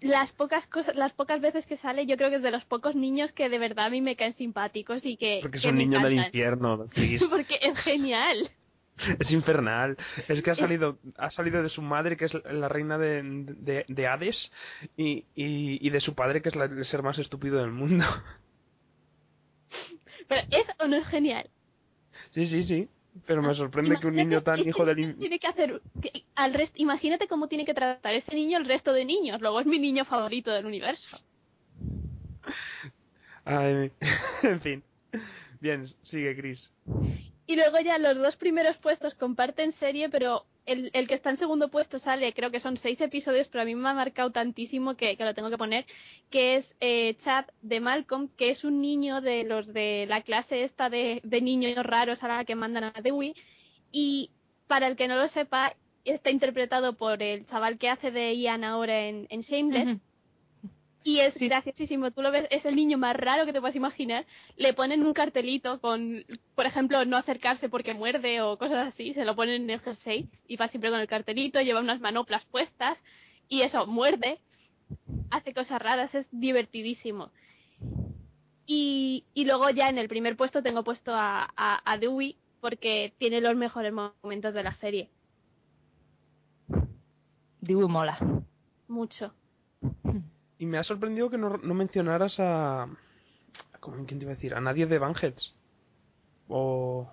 las pocas cosas, las pocas veces que sale, yo creo que es de los pocos niños que de verdad a mí me caen simpáticos y que. Porque es que un me niño del infierno, porque es genial. Es infernal. Es que ha salido, ha salido de su madre, que es la reina de, de, de Hades, y, y, y de su padre, que es la- el ser más estúpido del mundo. Pero ¿es o no es genial? Sí, sí, sí. Pero me sorprende que un niño tan hijo ese del... tiene que hacer que- al resto imagínate cómo tiene que tratar ese niño el resto de niños luego es mi niño favorito del universo Ay, en fin. Bien, sigue Chris. Y luego ya los dos primeros puestos comparten serie pero el, el que está en segundo puesto sale creo que son seis episodios pero a mí me ha marcado tantísimo que, que lo tengo que poner que es eh, Chad de Malcolm que es un niño de los de la clase esta de, de niños raros a la que mandan a Dewey y para el que no lo sepa está interpretado por el chaval que hace de Ian ahora en, en Shameless. Y es graciosísimo, tú lo ves, es el niño más raro que te puedas imaginar. Le ponen un cartelito con, por ejemplo, no acercarse porque muerde o cosas así, se lo ponen en el jersey y va siempre con el cartelito, lleva unas manoplas puestas y eso, muerde, hace cosas raras, es divertidísimo. Y, y luego ya en el primer puesto tengo puesto a, a, a Dewey porque tiene los mejores momentos de la serie, Dewey mola. mucho. Y me ha sorprendido que no, no mencionaras a... ¿cómo- ¿Quién te iba a decir? A nadie de Banheads. O...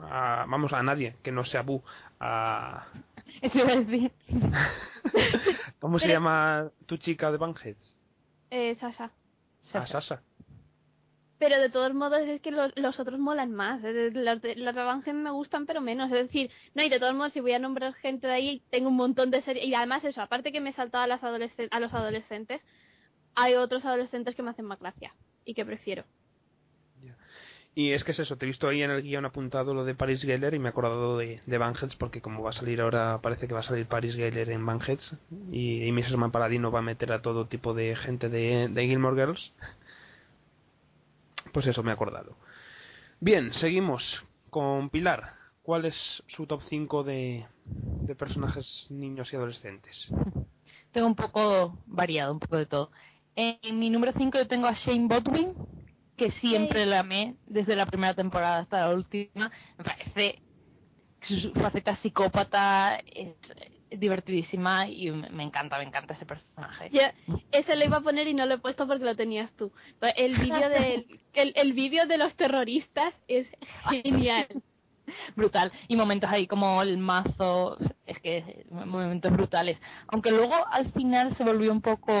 a- vamos, a nadie, que no sea Bu. A... Eso iba a decir. ¿Cómo se Pero- llama tu chica de Banheads? Eh, Sasha. A Sasha. Pero de todos modos es que los, los otros molan más. Los de los de me gustan, pero menos. Es decir, no, y de todos modos, si voy a nombrar gente de ahí, tengo un montón de series. Y además, eso, aparte que me he saltado a, las a los adolescentes, hay otros adolescentes que me hacen más gracia y que prefiero. Y es que es eso, te he visto ahí en el guion apuntado lo de Paris Geller y me he acordado de, de Banheads porque como va a salir ahora, parece que va a salir Paris Geller en Banheads y, y Mrs. Paladino va a meter a todo tipo de gente de, de Gilmore Girls. Pues eso me he acordado. Bien, seguimos con Pilar. ¿Cuál es su top 5 de, de personajes niños y adolescentes? Tengo un poco variado, un poco de todo. En mi número 5 yo tengo a Shane Botwin, que siempre la amé desde la primera temporada hasta la última. Me parece que su faceta psicópata es divertidísima y me encanta, me encanta ese personaje. Yo ese lo iba a poner y no lo he puesto porque lo tenías tú. El vídeo de, el, el vídeo de los terroristas es genial. brutal y momentos ahí como el mazo es que momentos brutales aunque luego al final se volvió un poco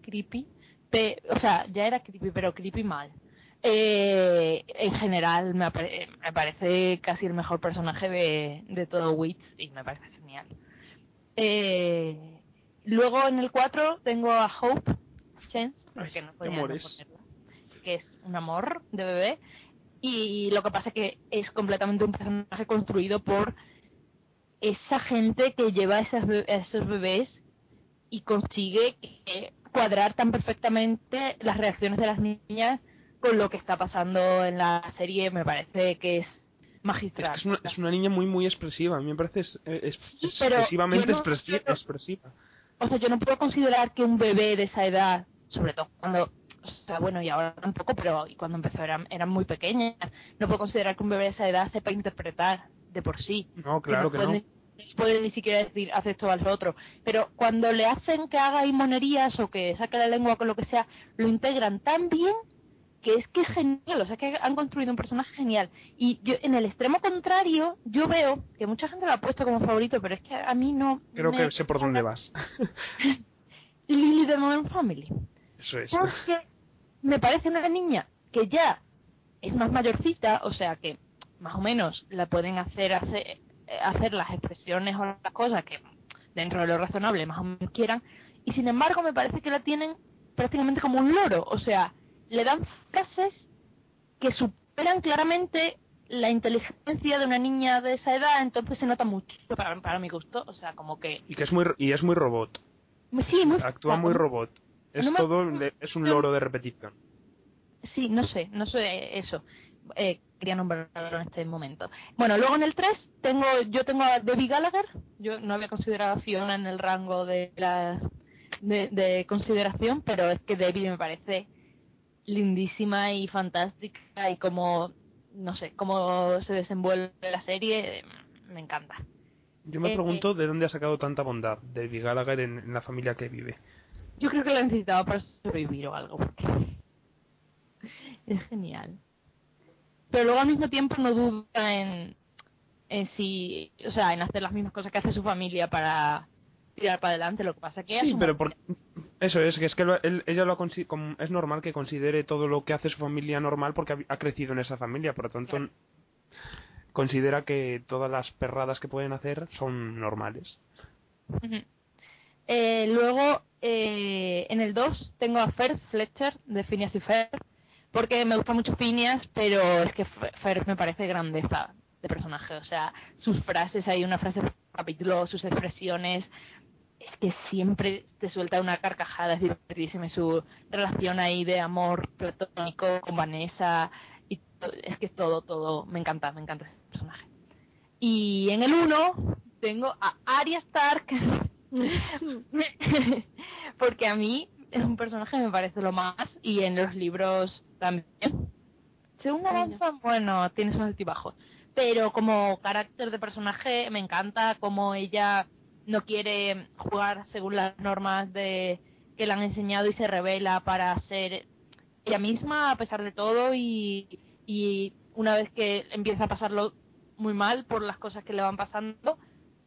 creepy pe- o sea ya era creepy pero creepy mal eh, en general me, apare- me parece casi el mejor personaje de, de todo Wits y me parece genial eh, luego en el 4 tengo a Hope Chance porque no podía no ponerla, que es un amor de bebé. Y lo que pasa es que es completamente un personaje construido por esa gente que lleva a, esas a esos bebés y consigue que- cuadrar tan perfectamente las reacciones de las niñas con lo que está pasando en la serie. Me parece que es magistral. Es, que es, una, es una niña muy, muy expresiva. A mí me parece es- no quiero- expresiva. O sea, yo no puedo considerar que un bebé de esa edad, sobre todo cuando, o sea, bueno, y ahora tampoco, pero cuando empezó eran, eran muy pequeñas, no puedo considerar que un bebé de esa edad sepa interpretar de por sí. No, claro que no. puede, no puede ni siquiera decir, haz esto, lo otro. Pero cuando le hacen que haga monerías o que saque la lengua con lo que sea, lo integran tan bien que es que es genial, o sea que han construido un personaje genial. Y yo en el extremo contrario, yo veo que mucha gente lo ha puesto como favorito, pero es que a mí no... Creo me- que sé por dónde vas. Lily de Modern Family. Eso es. Porque me parece una niña que ya es más mayorcita, o sea que más o menos la pueden hacer hacer, hacer las expresiones o las cosas que dentro de lo razonable más o menos quieran, y sin embargo me parece que la tienen prácticamente como un loro, o sea, le dan frases que superan claramente la inteligencia de una niña de esa edad, entonces se nota mucho para, para mi gusto, o sea, como que Y que es muy, y es muy robot. sí, muy Actúa muy robot. Es No me- todo, es un loro de repetición. Sí, no sé, no sé eso. Eh, quería nombrarlo en este momento. Bueno, luego en el 3 tengo, yo tengo a Debbie Gallagher. Yo no había considerado a Fiona en el rango de la de, de consideración, pero es que Debbie me parece lindísima y fantástica y como no sé cómo se desenvuelve la serie eh, me encanta. Yo me Eh, pregunto de dónde ha sacado tanta bondad de Gallagher en, en la familia que vive. Yo creo que la necesitaba para sobrevivir o algo, porque es genial. Pero luego al mismo tiempo no duda en, en si, o sea, en hacer las mismas cosas que hace su familia para tirar para adelante. Lo que pasa que Sí, pero por... eso es, que es que lo- él- ella lo es normal que considere todo lo que hace su familia normal porque ha, ha crecido en esa familia, por lo tanto Claro. considera que todas las perradas que pueden hacer son normales. Eh, luego, eh, en el 2 tengo a Fer Fletcher de Phineas y Fer, porque me gusta mucho Phineas, pero es que Fe- Fer me parece grandeza de personaje. O sea, sus frases, hay una frase por capítulo, sus expresiones, es que siempre te suelta una carcajada, es divertidísima. y Su relación ahí de amor platónico con Vanessa, y es que es todo, todo, me encanta, me encanta ese personaje. Y en el 1 tengo a Arya Stark. Porque a mí es un personaje que me parece lo más y en los libros también. Según avanzan, bueno, tiene sus altibajos. Pero como carácter de personaje me encanta como ella no quiere jugar según las normas de que le han enseñado y se revela para ser ella misma a pesar de todo y, y una vez que empieza a pasarlo muy mal por las cosas que le van pasando,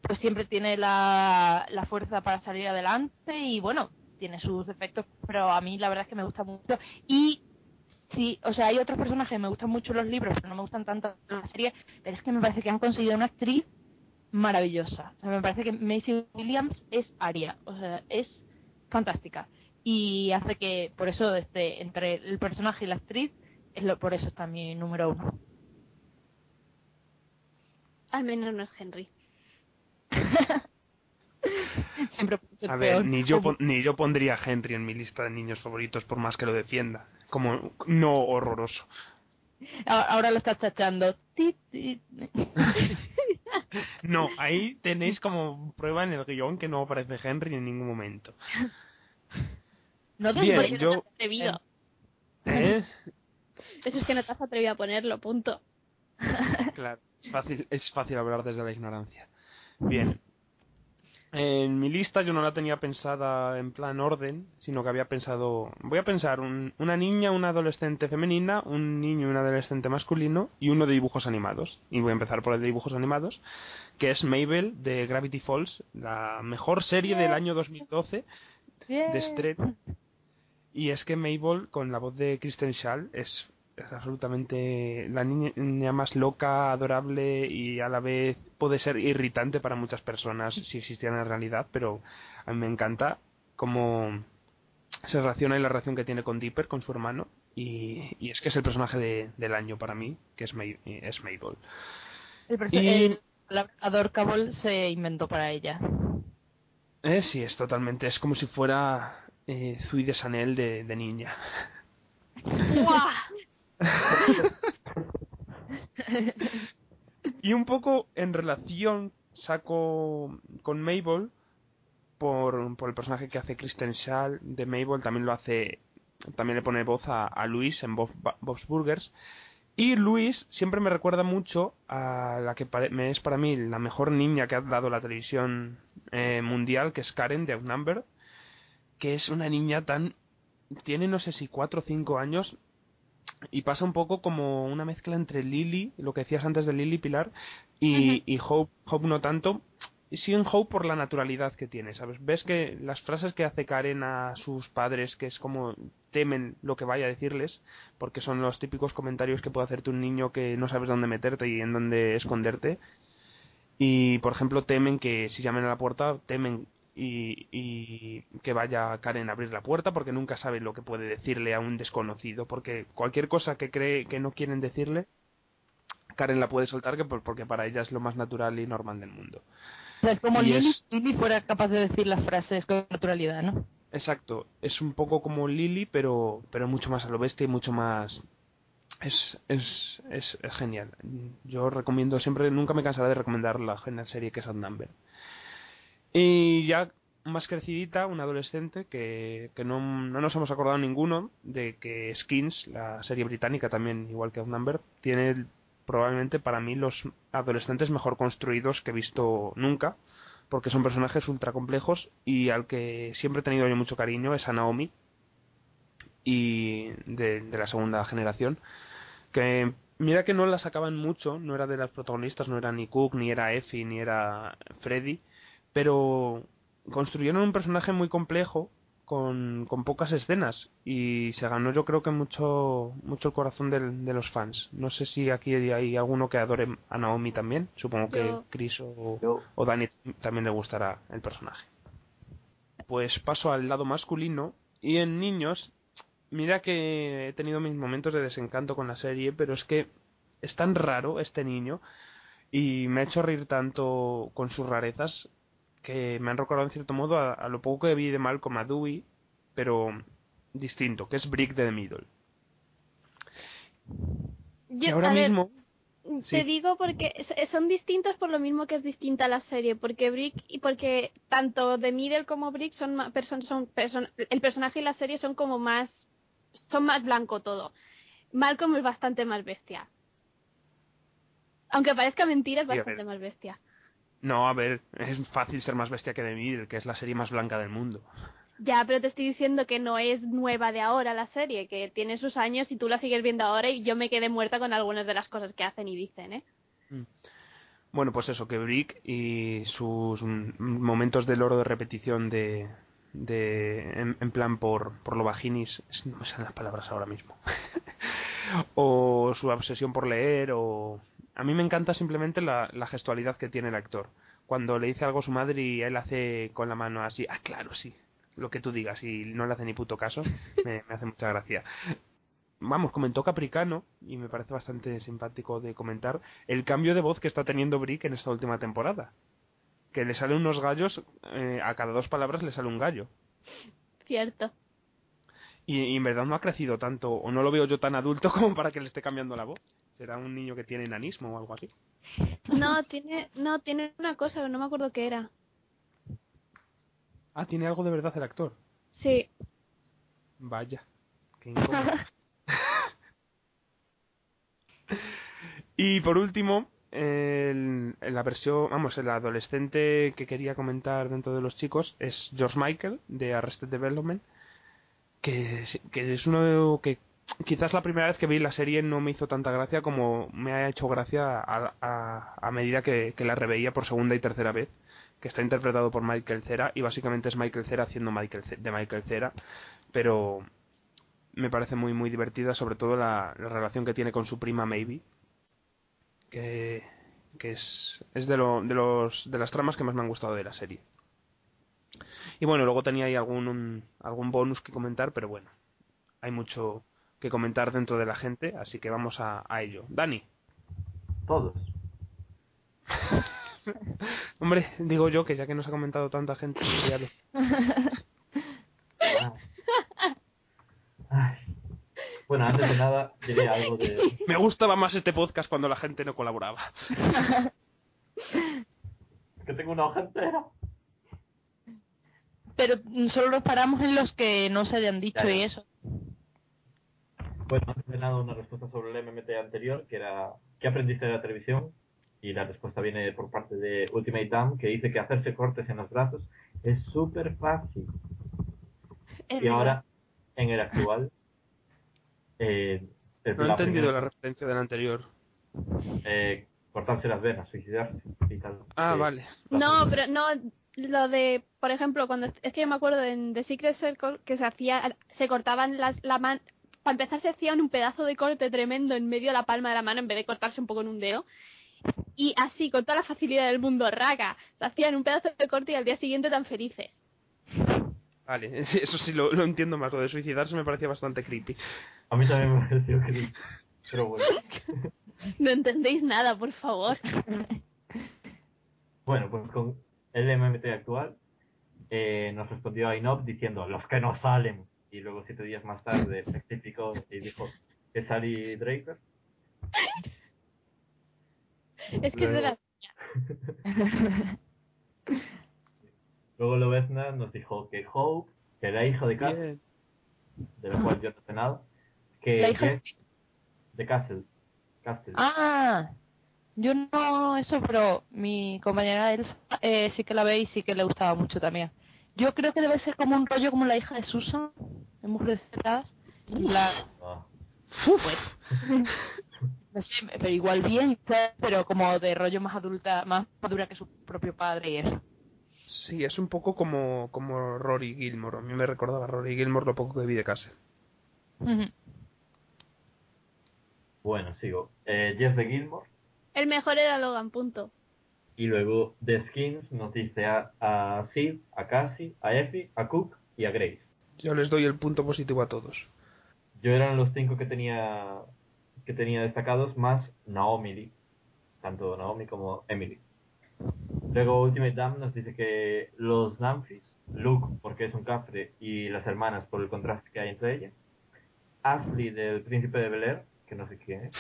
pues siempre tiene la, la fuerza para salir adelante y bueno, tiene sus defectos, pero a mí la verdad es que me gusta mucho. Y sí, o sea, hay otros personajes me gustan mucho los libros, pero no me gustan tanto en la serie, pero es que me parece que han conseguido una actriz maravillosa. O sea, me parece que Macy Williams es Aria, o sea, es fantástica. Y hace que, por eso, este, entre el personaje y la actriz, es lo, por eso está mi número uno. Al menos no es Henry. Siempre A ver, peor. ni yo, ni yo pondría a Henry en mi lista de niños favoritos por más que lo defienda. Como no horroroso. Ahora lo estás tachando. No, ahí tenéis como prueba en el guion que no aparece Henry en ningún momento. No te Bien, no yo- has atrevido. ¿Eh? Eso es que no te has atrevido a ponerlo, punto. Claro, es fácil, es fácil hablar desde la ignorancia. Bien. En mi lista yo no la tenía pensada en plan orden, sino que había pensado, voy a pensar un- una niña, una adolescente femenina, un niño y un adolescente masculino y uno de dibujos animados. Y voy a empezar por el de dibujos animados, que es Mabel de Gravity Falls, la mejor serie del año 2012 Bien. de estreno. Y es que Mabel, con la voz de Kristen Schall, es, es absolutamente la niña, más loca, adorable y a la vez puede ser irritante para muchas personas si existiera en realidad, pero a mí me encanta cómo se relaciona y la relación que tiene con Dipper, con su hermano, y, y es que es el personaje de- del año para mí, que es, May- es Mabel. El, Y- el Cabol se inventó para ella. Eh, sí, es totalmente, es como si fuera eh, Zui de Sanel de, de niña. Y un poco en relación saco con Mabel por, por el personaje que hace Kristen Shaw de Mabel, también lo hace, también le pone voz a, Luis en Bob- Bob's Burgers. Y Luis siempre me recuerda mucho a la que me es para mí la mejor niña que ha dado la televisión eh, mundial, que es Karen de Outnumber, que es una niña tan... tiene no sé si cuatro o cinco años y pasa un poco como una mezcla entre Lily, lo que decías antes de Lily Pilar, y, y Hope, Hope no tanto, y sí en Hope por la naturalidad que tiene, ¿sabes? Ves que las frases que hace Karen a sus padres, que es como temen lo que vaya a decirles, porque son los típicos comentarios que puede hacerte un niño que no sabes dónde meterte y en dónde esconderte. Y, por ejemplo, temen que si llamen a la puerta, temen y, y que vaya Karen a abrir la puerta porque nunca sabe lo que puede decirle a un desconocido, porque cualquier cosa que cree que no quieren decirle, Karen la puede soltar que por- porque para ella es lo más natural y normal del mundo. O sea, es como Lily, es- Lily fuera capaz de decir las frases con naturalidad, ¿no? Exacto, es un poco como Lily, pero pero mucho más a lo bestia y mucho más es, es, es, es genial. Yo recomiendo siempre, nunca me cansaré de recomendar la genial serie que es Outnumber. Y ya más crecidita, una adolescente que, que no, no nos hemos acordado ninguno de que Skins, la serie británica también, igual que Outnumber, tiene probablemente para mí los adolescentes mejor construidos que he visto nunca, porque son personajes ultra complejos y al que siempre he tenido yo mucho cariño es a Naomi y de la segunda generación que mira que no la sacaban mucho no era de las protagonistas no era ni Cook ni era Effie ni era Freddy pero construyeron un personaje muy complejo con, con pocas escenas y se ganó yo creo que mucho mucho el corazón del- de los fans no sé si aquí hay alguno que adore a Naomi también supongo que Yo. Chris o, Yo, o Dani también le gustará el personaje. Pues paso al lado masculino y en niños, mira que he tenido mis momentos de desencanto con la serie, pero es que es tan raro este niño y me ha hecho reír tanto con sus rarezas que me han recordado en cierto modo a, a lo poco que vi de Malcolm a Dewey, pero distinto, que es Brick de The Middle. y Yo, ahora a ver, mismo, Te Sí. digo porque s- son distintos por lo mismo que es distinta la serie, porque Brick y porque tanto The Middle como Brick son, person, son person- el personaje y la serie son como más son más blanco todo. Malcolm es bastante más bestia. Aunque parezca mentira, es bastante ver. más bestia. No, a ver, es fácil ser más bestia que The Middle, que es la serie más blanca del mundo. Ya, pero te estoy diciendo que no es nueva de ahora la serie, que tiene sus años y tú la sigues viendo ahora y yo me quedé muerta con algunas de las cosas que hacen y dicen, ¿eh? Bueno, pues eso, que Brick y sus mm, momentos de loro de repetición de, de en, en plan por, por lo vaginis, no me salen las palabras ahora mismo, o su obsesión por leer, o... A mí me encanta simplemente la, la gestualidad que tiene el actor. Cuando le dice algo a su madre y él hace con la mano así, ah, claro, sí, lo que tú digas, y no le hace ni puto caso, me, me hace mucha gracia. Vamos, comentó Capricano, y me parece bastante simpático de comentar, el cambio de voz que está teniendo Brick en esta última temporada. Que le salen unos gallos, eh, a cada dos palabras le sale un gallo. Cierto. Y, y en verdad no ha crecido tanto, o no lo veo yo tan adulto como para que le esté cambiando la voz. Será un niño que tiene enanismo o algo así. No, tiene, no, tiene una cosa, pero no me acuerdo qué era. Ah, tiene algo de verdad el actor. Sí. Vaya. Qué y por último, el- en la versión, vamos, el adolescente que quería comentar dentro de los chicos es George Michael de Arrested Development, que, que es uno que quizás la primera vez que vi la serie no me hizo tanta gracia como me ha hecho gracia a, medida que, la reveía por segunda y tercera vez, que está interpretado por Michael Cera y básicamente es Michael Cera haciendo Michael de Michael Cera, pero me parece muy muy divertida, sobre todo la, la relación que tiene con su prima Maybe, que, que es, es de, lo, de, los, de las tramas que más me han gustado de la serie. Y bueno, luego tenía ahí algún, algún bonus que comentar, pero bueno, hay mucho que comentar dentro de la gente, así que vamos a, a ello. Dani, todos. hombre, digo yo que ya que nos ha comentado tanta gente, ya lo-. Bueno, antes de nada, diré algo de... Me gustaba más este podcast cuando la gente no colaboraba. que tengo una hoja entera. Pero solo nos paramos en los que no se hayan dicho Ya, ya. y eso. Bueno, antes de nada, una respuesta sobre el MMT anterior, que era ¿qué aprendiste de la televisión? Y la respuesta viene por parte de Ultimate Tam, que dice que hacerse cortes en los brazos es súper fácil. Es Y ahora, en el actual, eh, el- No he entendido primera- la referencia del anterior. eh, cortarse las venas, suicidarse y tal. Ah, vale. No, pero no, lo de, por ejemplo, cuando es que yo me acuerdo en The Secret Circle que se hacía, se cortaban las, la mano, para empezar se hacían un pedazo de corte tremendo en medio de la palma de la mano en vez de cortarse un poco en un dedo. Y así, con toda la facilidad del mundo, raca, se hacían un pedazo de corte y al día siguiente tan felices. Vale, eso sí lo, lo entiendo más. Lo de suicidarse me parecía bastante creepy. A mí también me pareció que... Pero bueno. No entendéis nada, por favor. Bueno, pues con el MMT actual eh, nos respondió Ainop diciendo los que no salen. Y luego siete días más tarde rectificó y dijo que Sally Draper. Es que es de la... Luego Lobezna nos dijo que Hope, que era hija de Castle, de la cual yo no sé nada, que La hija de- Castle. Castle. Ah, yo no eso, pero mi compañera Elsa eh, sí que la ve y sí que le gustaba mucho también. Yo creo que debe ser como un rollo como la hija de Susan, Mujeres Desesperadas. La, Ah. no sé, pero igual bien, pero como de rollo más adulta, más madura que su propio padre y eso. Sí, es un poco como, como Rory Gilmore. A mí me recordaba a Rory Gilmore lo poco que vi de casa. Bueno, sigo. Eh, Jeff de Gilmore. El mejor era Logan, punto. Y luego The Skins nos dice a, a Sid, a Cassie, a Effie, a Cook y a Grace. Yo les doy el punto positivo a todos. Yo eran los cinco que tenía que tenía destacados más Naomi Lee, tanto Naomi como Emily. Luego Ultimate Dam nos dice que los Namphis, Luke porque es un cafre y las hermanas por el contraste que hay entre ellas, Ashley del Príncipe de Bel Air, que no sé quién es,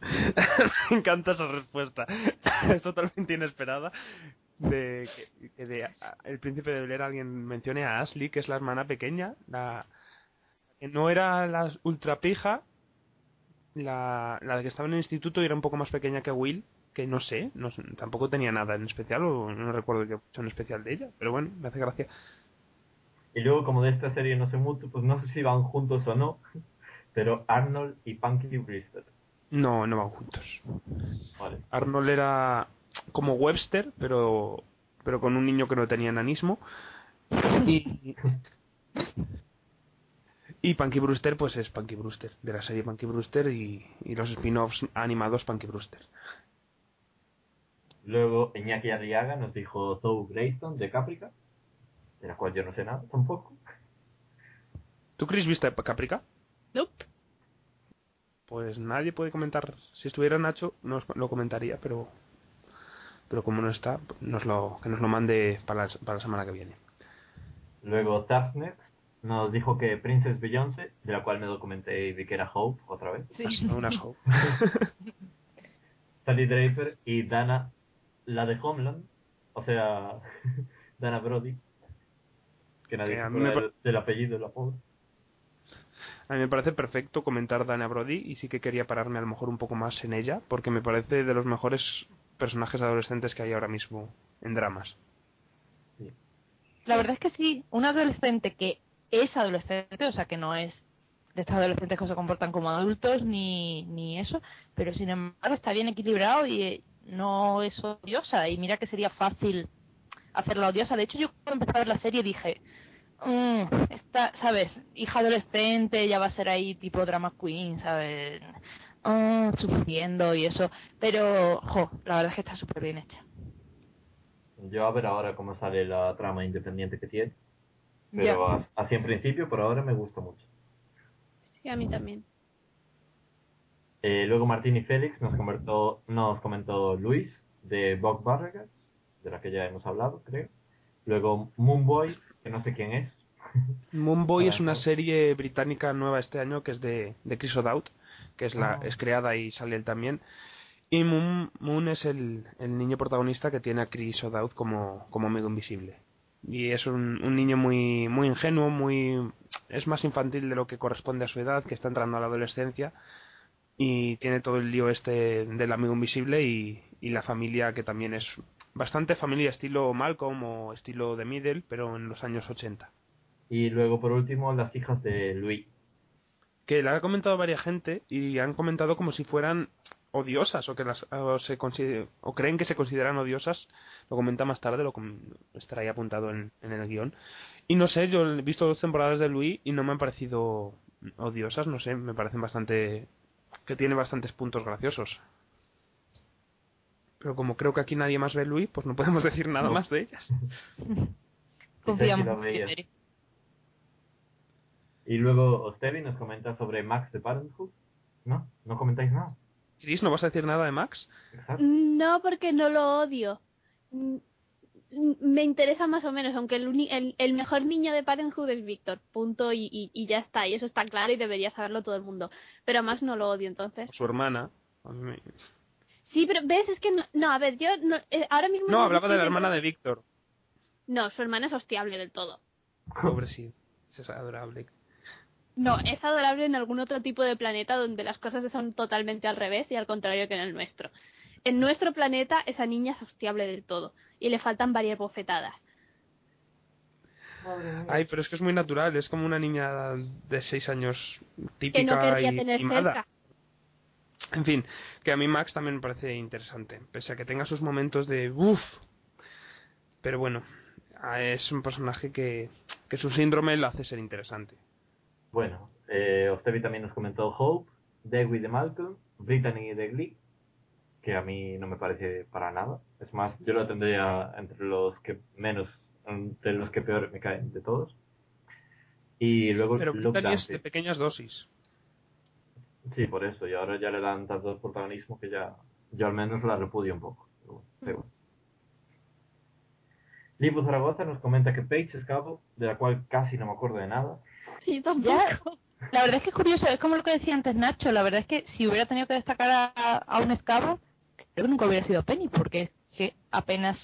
Me encanta esa respuesta. es totalmente inesperada. De que, el príncipe de Bel alguien mencione a Ashley, que es la hermana pequeña, la que no era la ultra pija, la, la que estaba en el instituto y era un poco más pequeña que Will, que no sé, no tampoco tenía nada en especial o no recuerdo que hecho en especial de ella, pero bueno, me hace gracia. Y luego, como de esta serie no sé mucho, pues no sé si van juntos o no, pero Arnold y Punky Brewster. No, no van juntos. Vale. Arnold era como Webster, pero pero con un niño que no tenía enanismo. Y, y Punky Brewster, pues es Punky Brewster, de la serie Punky Brewster y, y los spin-offs animados Punky Brewster. Luego Iñaki Arriaga nos dijo Zoe Grayston de Caprica, de la cual yo no sé nada tampoco. ¿Tú, Chris, viste Caprica? Nope. Pues nadie puede comentar. Si estuviera Nacho, nos lo comentaría, pero pero como no está, nos lo, que nos lo mande para la, para la semana que viene. Luego Taftnet nos dijo que Princess Beyoncé, de la cual me documenté y vi que era Hope otra vez. Sí. Un asco. Sally Draper y Dana, la de Homeland, o sea, Dana Brody, que nadie Que se a mí me del, del apellido de la pobre. A mí me parece perfecto comentar Dana Brody y sí que quería pararme a lo mejor un poco más en ella porque me parece de los mejores personajes adolescentes que hay ahora mismo en dramas. La verdad es que sí, un adolescente que es adolescente, o sea que no es de estos adolescentes que se comportan como adultos ni, ni eso, pero sin embargo está bien equilibrado y eh, no es odiosa. Y mira que sería fácil hacerla odiosa. De hecho, yo cuando empecé a ver la serie dije, "Mm, esta, ¿sabes? Hija adolescente, ya va a ser ahí tipo drama queen, ¿sabes? Mm, sufriendo y eso. Pero, jo, la verdad es que está súper bien hecha. Yo a ver ahora cómo sale la trama independiente que tiene, pero a- así en principio por ahora me gusta mucho. Sí, a mí también. Eh, luego Martín y Félix nos comentó, nos comentó Luis de Bob Barragas, de la que ya hemos hablado, creo. Luego Moonboy, que no sé quién es. Moonboy es una serie británica nueva este año que es de, de Chris O'Dowd, que es, la, Ah. es creada y sale él también. Y Moon, Moon es el, el niño protagonista que tiene a Chris O'Dowd como, como amigo invisible. Y es un, un niño muy, muy ingenuo, muy es más infantil de lo que corresponde a su edad, que está entrando a la adolescencia y tiene todo el lío este del amigo invisible y, y la familia que también es bastante familia estilo Malcolm o estilo de Middle, pero en los años 80. Y luego, por último, las hijas de Louis. Que la ha comentado varias gente y han comentado como si fueran odiosas o que las o se o creen que se consideran odiosas. Lo comenta más tarde lo com- estará ahí apuntado en, en el guion. Y no sé yo he visto dos temporadas de Louis y no me han parecido odiosas. No sé me parecen bastante que tiene bastantes puntos graciosos. Pero como creo que aquí nadie más ve Louis pues no podemos decir nada No. más de ellas. Confiamos en. Y luego Ostevi nos comenta sobre Max de Parenthood. ¿No? ¿No comentáis nada? Chris no vas a decir nada de Max Exacto. No, porque no lo odio. Me interesa más o menos, aunque el, uni- el, el mejor niño de Parenthood es Víctor, punto, y, y, y ya está, y eso está claro y debería saberlo todo el mundo. Pero a Max no lo odio, entonces. su hermana Sí, pero ves, es que no, no a ver, yo no, eh, ahora mismo... no hablaba de la hermana de Víctor No, su hermana es hostiable del todo. Pobre sí, es adorable. No, es adorable en algún otro tipo de planeta donde las cosas son totalmente al revés y al contrario que en el nuestro. En nuestro planeta esa niña es hostiable del todo y le faltan varias bofetadas. Ay, pero es que es muy natural, es como una niña de 6 años Que típica no y tener mimada. cerca. En fin, que a mí Max también me parece interesante, pese a que tenga sus momentos de uff. Pero bueno, es un personaje que, que su síndrome lo hace ser interesante. Bueno, eh, Ostevi también nos comentó Hope, Dewey de Malcolm, Brittany de Glee, que a mí no me parece para nada. Es más, yo lo tendría entre los que menos, entre los que peor me caen de todos. Y luego Pero Brittany es de pequeñas dosis. Sí, por eso. Y ahora ya le dan tanto protagonismo que ya yo al menos la repudio un poco. Pero bueno, da igual. Lipo Zaragoza nos comenta que Paige es cabo, de la cual casi no me acuerdo de nada. Sí, tampoco. Ya, la verdad es que es curioso, es como lo que decía antes Nacho, la verdad es que si hubiera tenido que destacar a, a un escabo, creo que nunca hubiera sido Penny, porque es que apenas,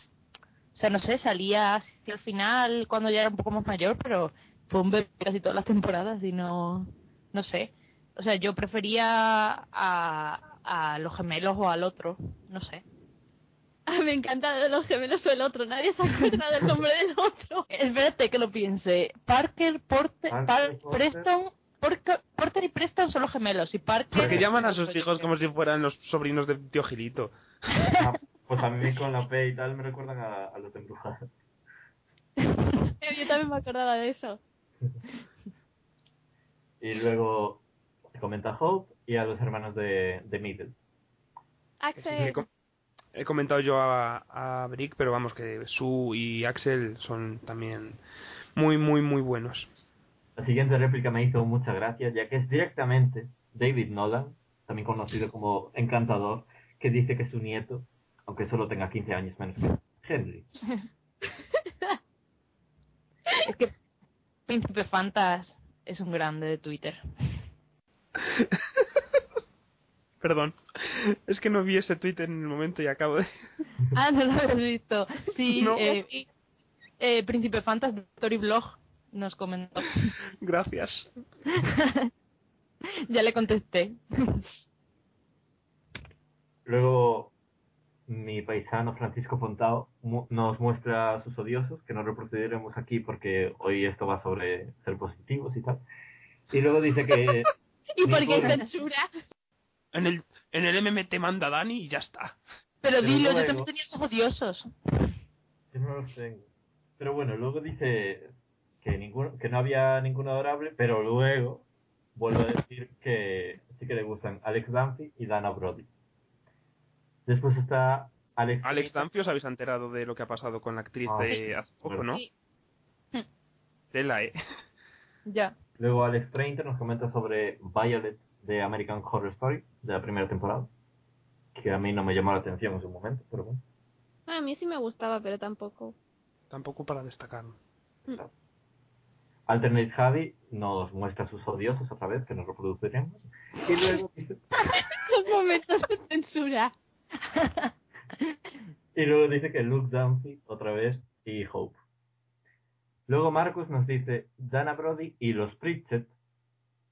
o sea, no sé, salía hacia el final cuando ya era un poco más mayor, pero fue un bebé casi todas las temporadas y no, no sé. O sea, yo prefería a, a los gemelos o al otro, no sé. Ah, me encanta de los gemelos o el otro. Nadie se acuerda del nombre del otro. Espérate que lo piense. Parker, Porter, Parker, Par- Porter. Preston, Porter, Porter y Preston son los gemelos y Parker... Porque llaman a sus hijos como si fueran los sobrinos de tío Gilito. Ah, Pues a mí con la P y tal me recuerdan a, a los embrujados. Yo también me acordaba de eso. Y luego comenta Hope y a los hermanos de, de Middle. Axel, he comentado yo a, a Brick, pero vamos, que Sue y Axel son también muy, muy, muy buenos. La siguiente réplica me hizo mucha gracia, ya que es directamente David Nolan, también conocido como Encantador, que dice que su nieto, aunque solo tenga 15 años menos que Henry. Es que Príncipe Fantas es un grande de Twitter. Perdón, es que no vi ese tweet en el momento y acabo de... Ah, no lo habías visto. Sí, No. eh, eh, Príncipe Fantas de Story Blog nos comentó. Gracias. ya le contesté. Luego, mi paisano Francisco Fontao mu- nos muestra sus odiosos, que no reproduciremos aquí porque hoy esto va sobre ser positivos y tal. Y luego dice que ¿y por qué censura? En el, en el MM te manda Dani y ya está. Pero Pero dilo, yo también tenía los odiosos. Yo no los tengo. Pero bueno, luego dice que ninguno, que no había ninguno adorable, pero luego vuelve a decir que sí que le gustan Alex Dunphy y Dana Brody. Después está Alex. Alex Danfi, ¿os habéis enterado de lo que ha pasado con la actriz Ah, de hace poco, no? Sí. Tela, eh. Ya. Luego Alex Trainter nos comenta sobre Violet de American Horror Story, de la primera temporada. Que a mí no me llamó la atención en su momento, pero bueno. A mí sí me gustaba, pero tampoco. Tampoco para destacar. Alternate Javi nos muestra sus odiosos otra vez, que nos reproduciremos. Y luego dice, Los momentos de censura. y luego dice que Luke Dunphy otra vez y Hope. Luego Marcus nos dice Dana Brody y los Pritchett,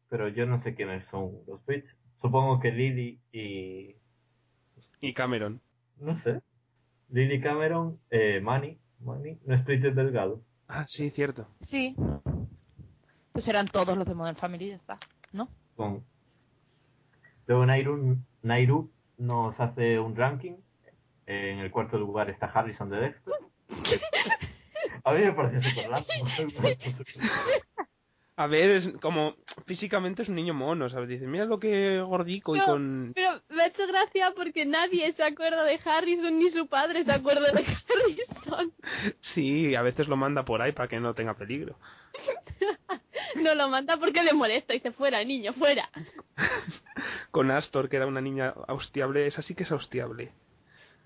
pero yo no sé quiénes son los Pritchett. Supongo que Lily y... Y Cameron. no sé. Lily Cameron, eh, Manny, Manny, no es Pritchett Delgado. Ah, sí, cierto. Sí. Pues eran todos los de Modern Family, ya está, ¿no? Con... Luego Nairu, Nairu nos hace un ranking. En el cuarto lugar está Harrison de Dexter. A mí me parece súper largo. A ver, es como físicamente es un niño mono, ¿sabes? Dices, mira lo que gordico y con... Pero me ha hecho gracia porque nadie se acuerda de Harrison ni su padre se acuerda de Harrison. Sí, a veces lo manda por ahí para que no tenga peligro. No lo manda porque le molesta y dice fuera, niño, fuera. Con Astor, que era una niña austiable, esa sí que es austiable.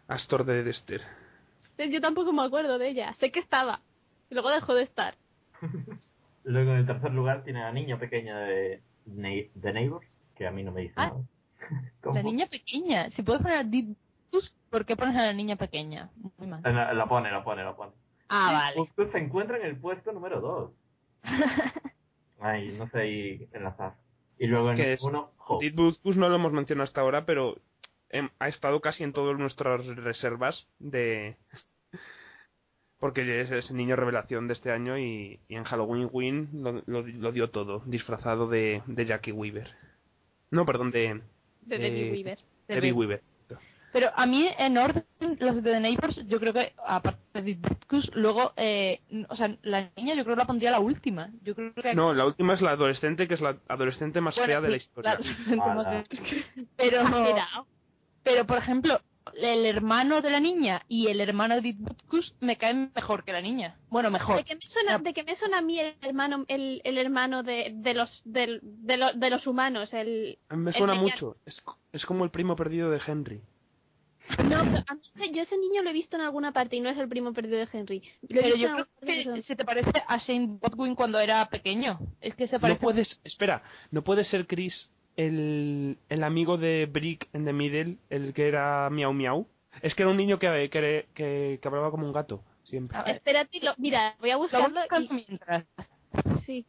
Astor de Dexter. Yo tampoco me acuerdo de ella. Sé que estaba. Y luego dejó de estar. Luego en el tercer lugar tiene a la niña pequeña de, Ne- de Neighbors, que a mí no me dice Ah. nada. ¿Cómo? La niña pequeña. Si puedes poner a Didbus, ¿por qué pones a la niña pequeña? Muy mal. La, la pone, la pone, la pone. Ah, vale. Justo se encuentra en el puesto número 2. Ay, no sé ahí enlazar. Y luego en ¿Qué el es? uno, no lo hemos mencionado hasta ahora, pero em, ha estado casi en todas nuestras reservas de... Porque es, es niño revelación de este año y, y en Halloween Win lo, lo- lo dio todo, disfrazado de, de Jackie Weaver. No, perdón, de De Eh, Debbie Weaver. De Debbie Debbie. Weaver. Pero a mí, en orden, los de The Neighbors, yo creo que, aparte de Didbus, luego, eh, o sea, la niña yo creo que la pondría la última. Yo creo que... No, la última es la adolescente, que es la adolescente más Bueno, fea de la historia. pero, pero, por ejemplo, el hermano de la niña y el hermano de Didbus me caen mejor que la niña. Bueno, mejor. ¿De qué me suena, de qué me suena a mí el hermano, el, el hermano de, de los del- de, lo- de los humanos? El, me suena mucho. Es, es como el primo perdido de Henry. No, pero a mí yo ese niño lo he visto en alguna parte y no es el primo perdido de Henry. Lo Pero yo creo que de- se te parece a Shane Botwin cuando era pequeño. Es que se No parece... puedes, espera, no puede ser Chris el, el amigo de Brick en The Middle, el que era Miau Miau. Es que era un niño que, que, que, que hablaba como un gato, siempre. Espérate, lo, mira, voy a buscarlo y... mientras. Sí.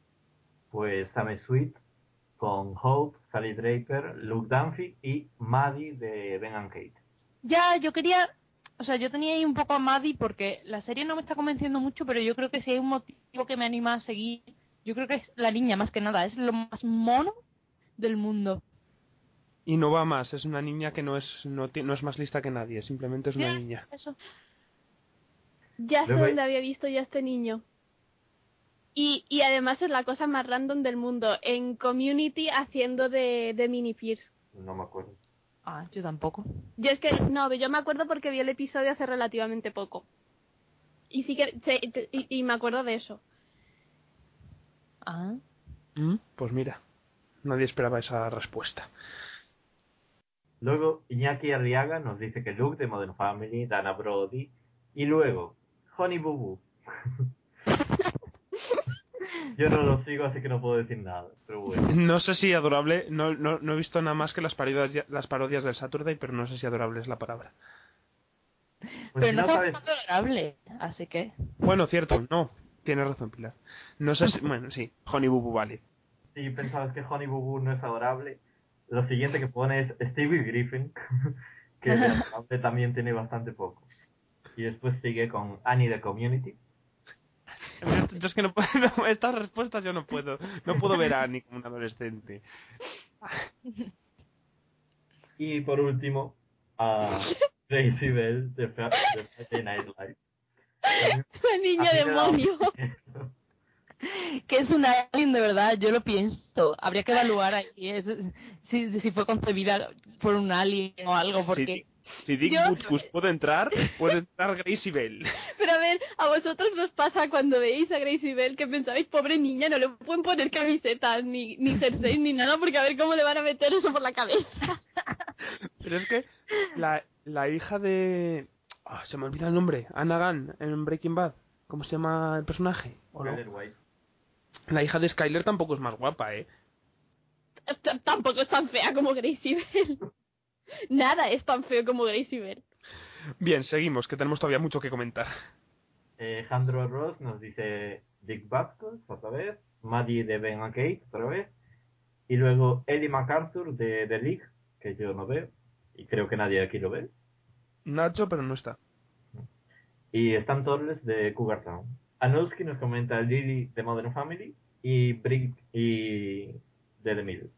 Pues Sam Sweet con Hope, Sally Draper, Luke Dunphy y Maddie de Ben and Kate. Ya, yo quería, o sea, yo tenía ahí un poco a Maddie porque la serie no me está convenciendo mucho, pero yo creo que si hay un motivo que me anima a seguir, yo creo que es la niña más que nada, es lo más mono del mundo. Y no va más, es una niña que no es, no, no es más lista que nadie, simplemente es una Ya, niña. Eso. Ya sé dónde había visto yo a este niño. Y, y además es la cosa más random del mundo. En Community haciendo de, de Mini Pierce. No me acuerdo. Ah, yo tampoco. Yo es que, no, yo me acuerdo porque vi el episodio hace relativamente poco. Y sí que, se- te- y, y me acuerdo de eso. Ah. ¿Mm? Pues mira, nadie esperaba esa respuesta. Luego Iñaki Arriaga nos dice que Luke de Modern Family, Dana Brody y luego Honey Boo Boo. Yo no lo sigo así que no puedo decir nada, pero bueno. No sé si adorable, no, no, no he visto nada más que las parodias, las parodias del Saturday, pero no sé si adorable es la palabra. Pues pero si no, no es adorable, así que... Bueno, cierto, no, tienes razón, Pilar. No sé si, bueno, sí, Honey Boo Boo vale. Si pensabas que Honey Boo Boo no es adorable, lo siguiente que pone es Stevie Griffin, que de adorable también tiene bastante poco. Y después sigue con Annie de Community. Yo es que no puedo, no, estas respuestas yo no puedo, no puedo ver a Annie como un adolescente. Y por último, a Tracy Bell de, Friday Night Live. ¡La niña demonio! Que es un alien de verdad, yo lo pienso. Habría que evaluar ahí es- si, si fue concebida por un alien o algo, porque... Si Dick Butkus puede entrar, puede entrar Gracie Bell. Pero a ver, a vosotros nos pasa cuando veis a Gracie Bell que pensabais, pobre niña, no le pueden poner camisetas, ni, ni jerseys, ni nada, porque a ver cómo le van a meter eso por la cabeza. Pero es que la, la hija de... ah, se me olvida el nombre. Anna Gunn en Breaking Bad. ¿Cómo se llama el personaje? ¿O no? White. La hija de Skyler tampoco es más guapa, ¿eh? T- Tampoco es tan fea como Gracie Bell. Nada es tan feo como Gracie Bell. Bien, seguimos, que tenemos todavía mucho que comentar. Eh, Jandro Ross nos dice Dick Bascos otra vez, Maddie de Ben and Kate otra vez, y luego Eddie MacArthur de The League, que yo no veo, y creo que nadie aquí lo ve, Nacho, pero no está. y Stan Torres de Cougar Town. Anowski nos comenta Lily de Modern Family y Brick y de The Middle.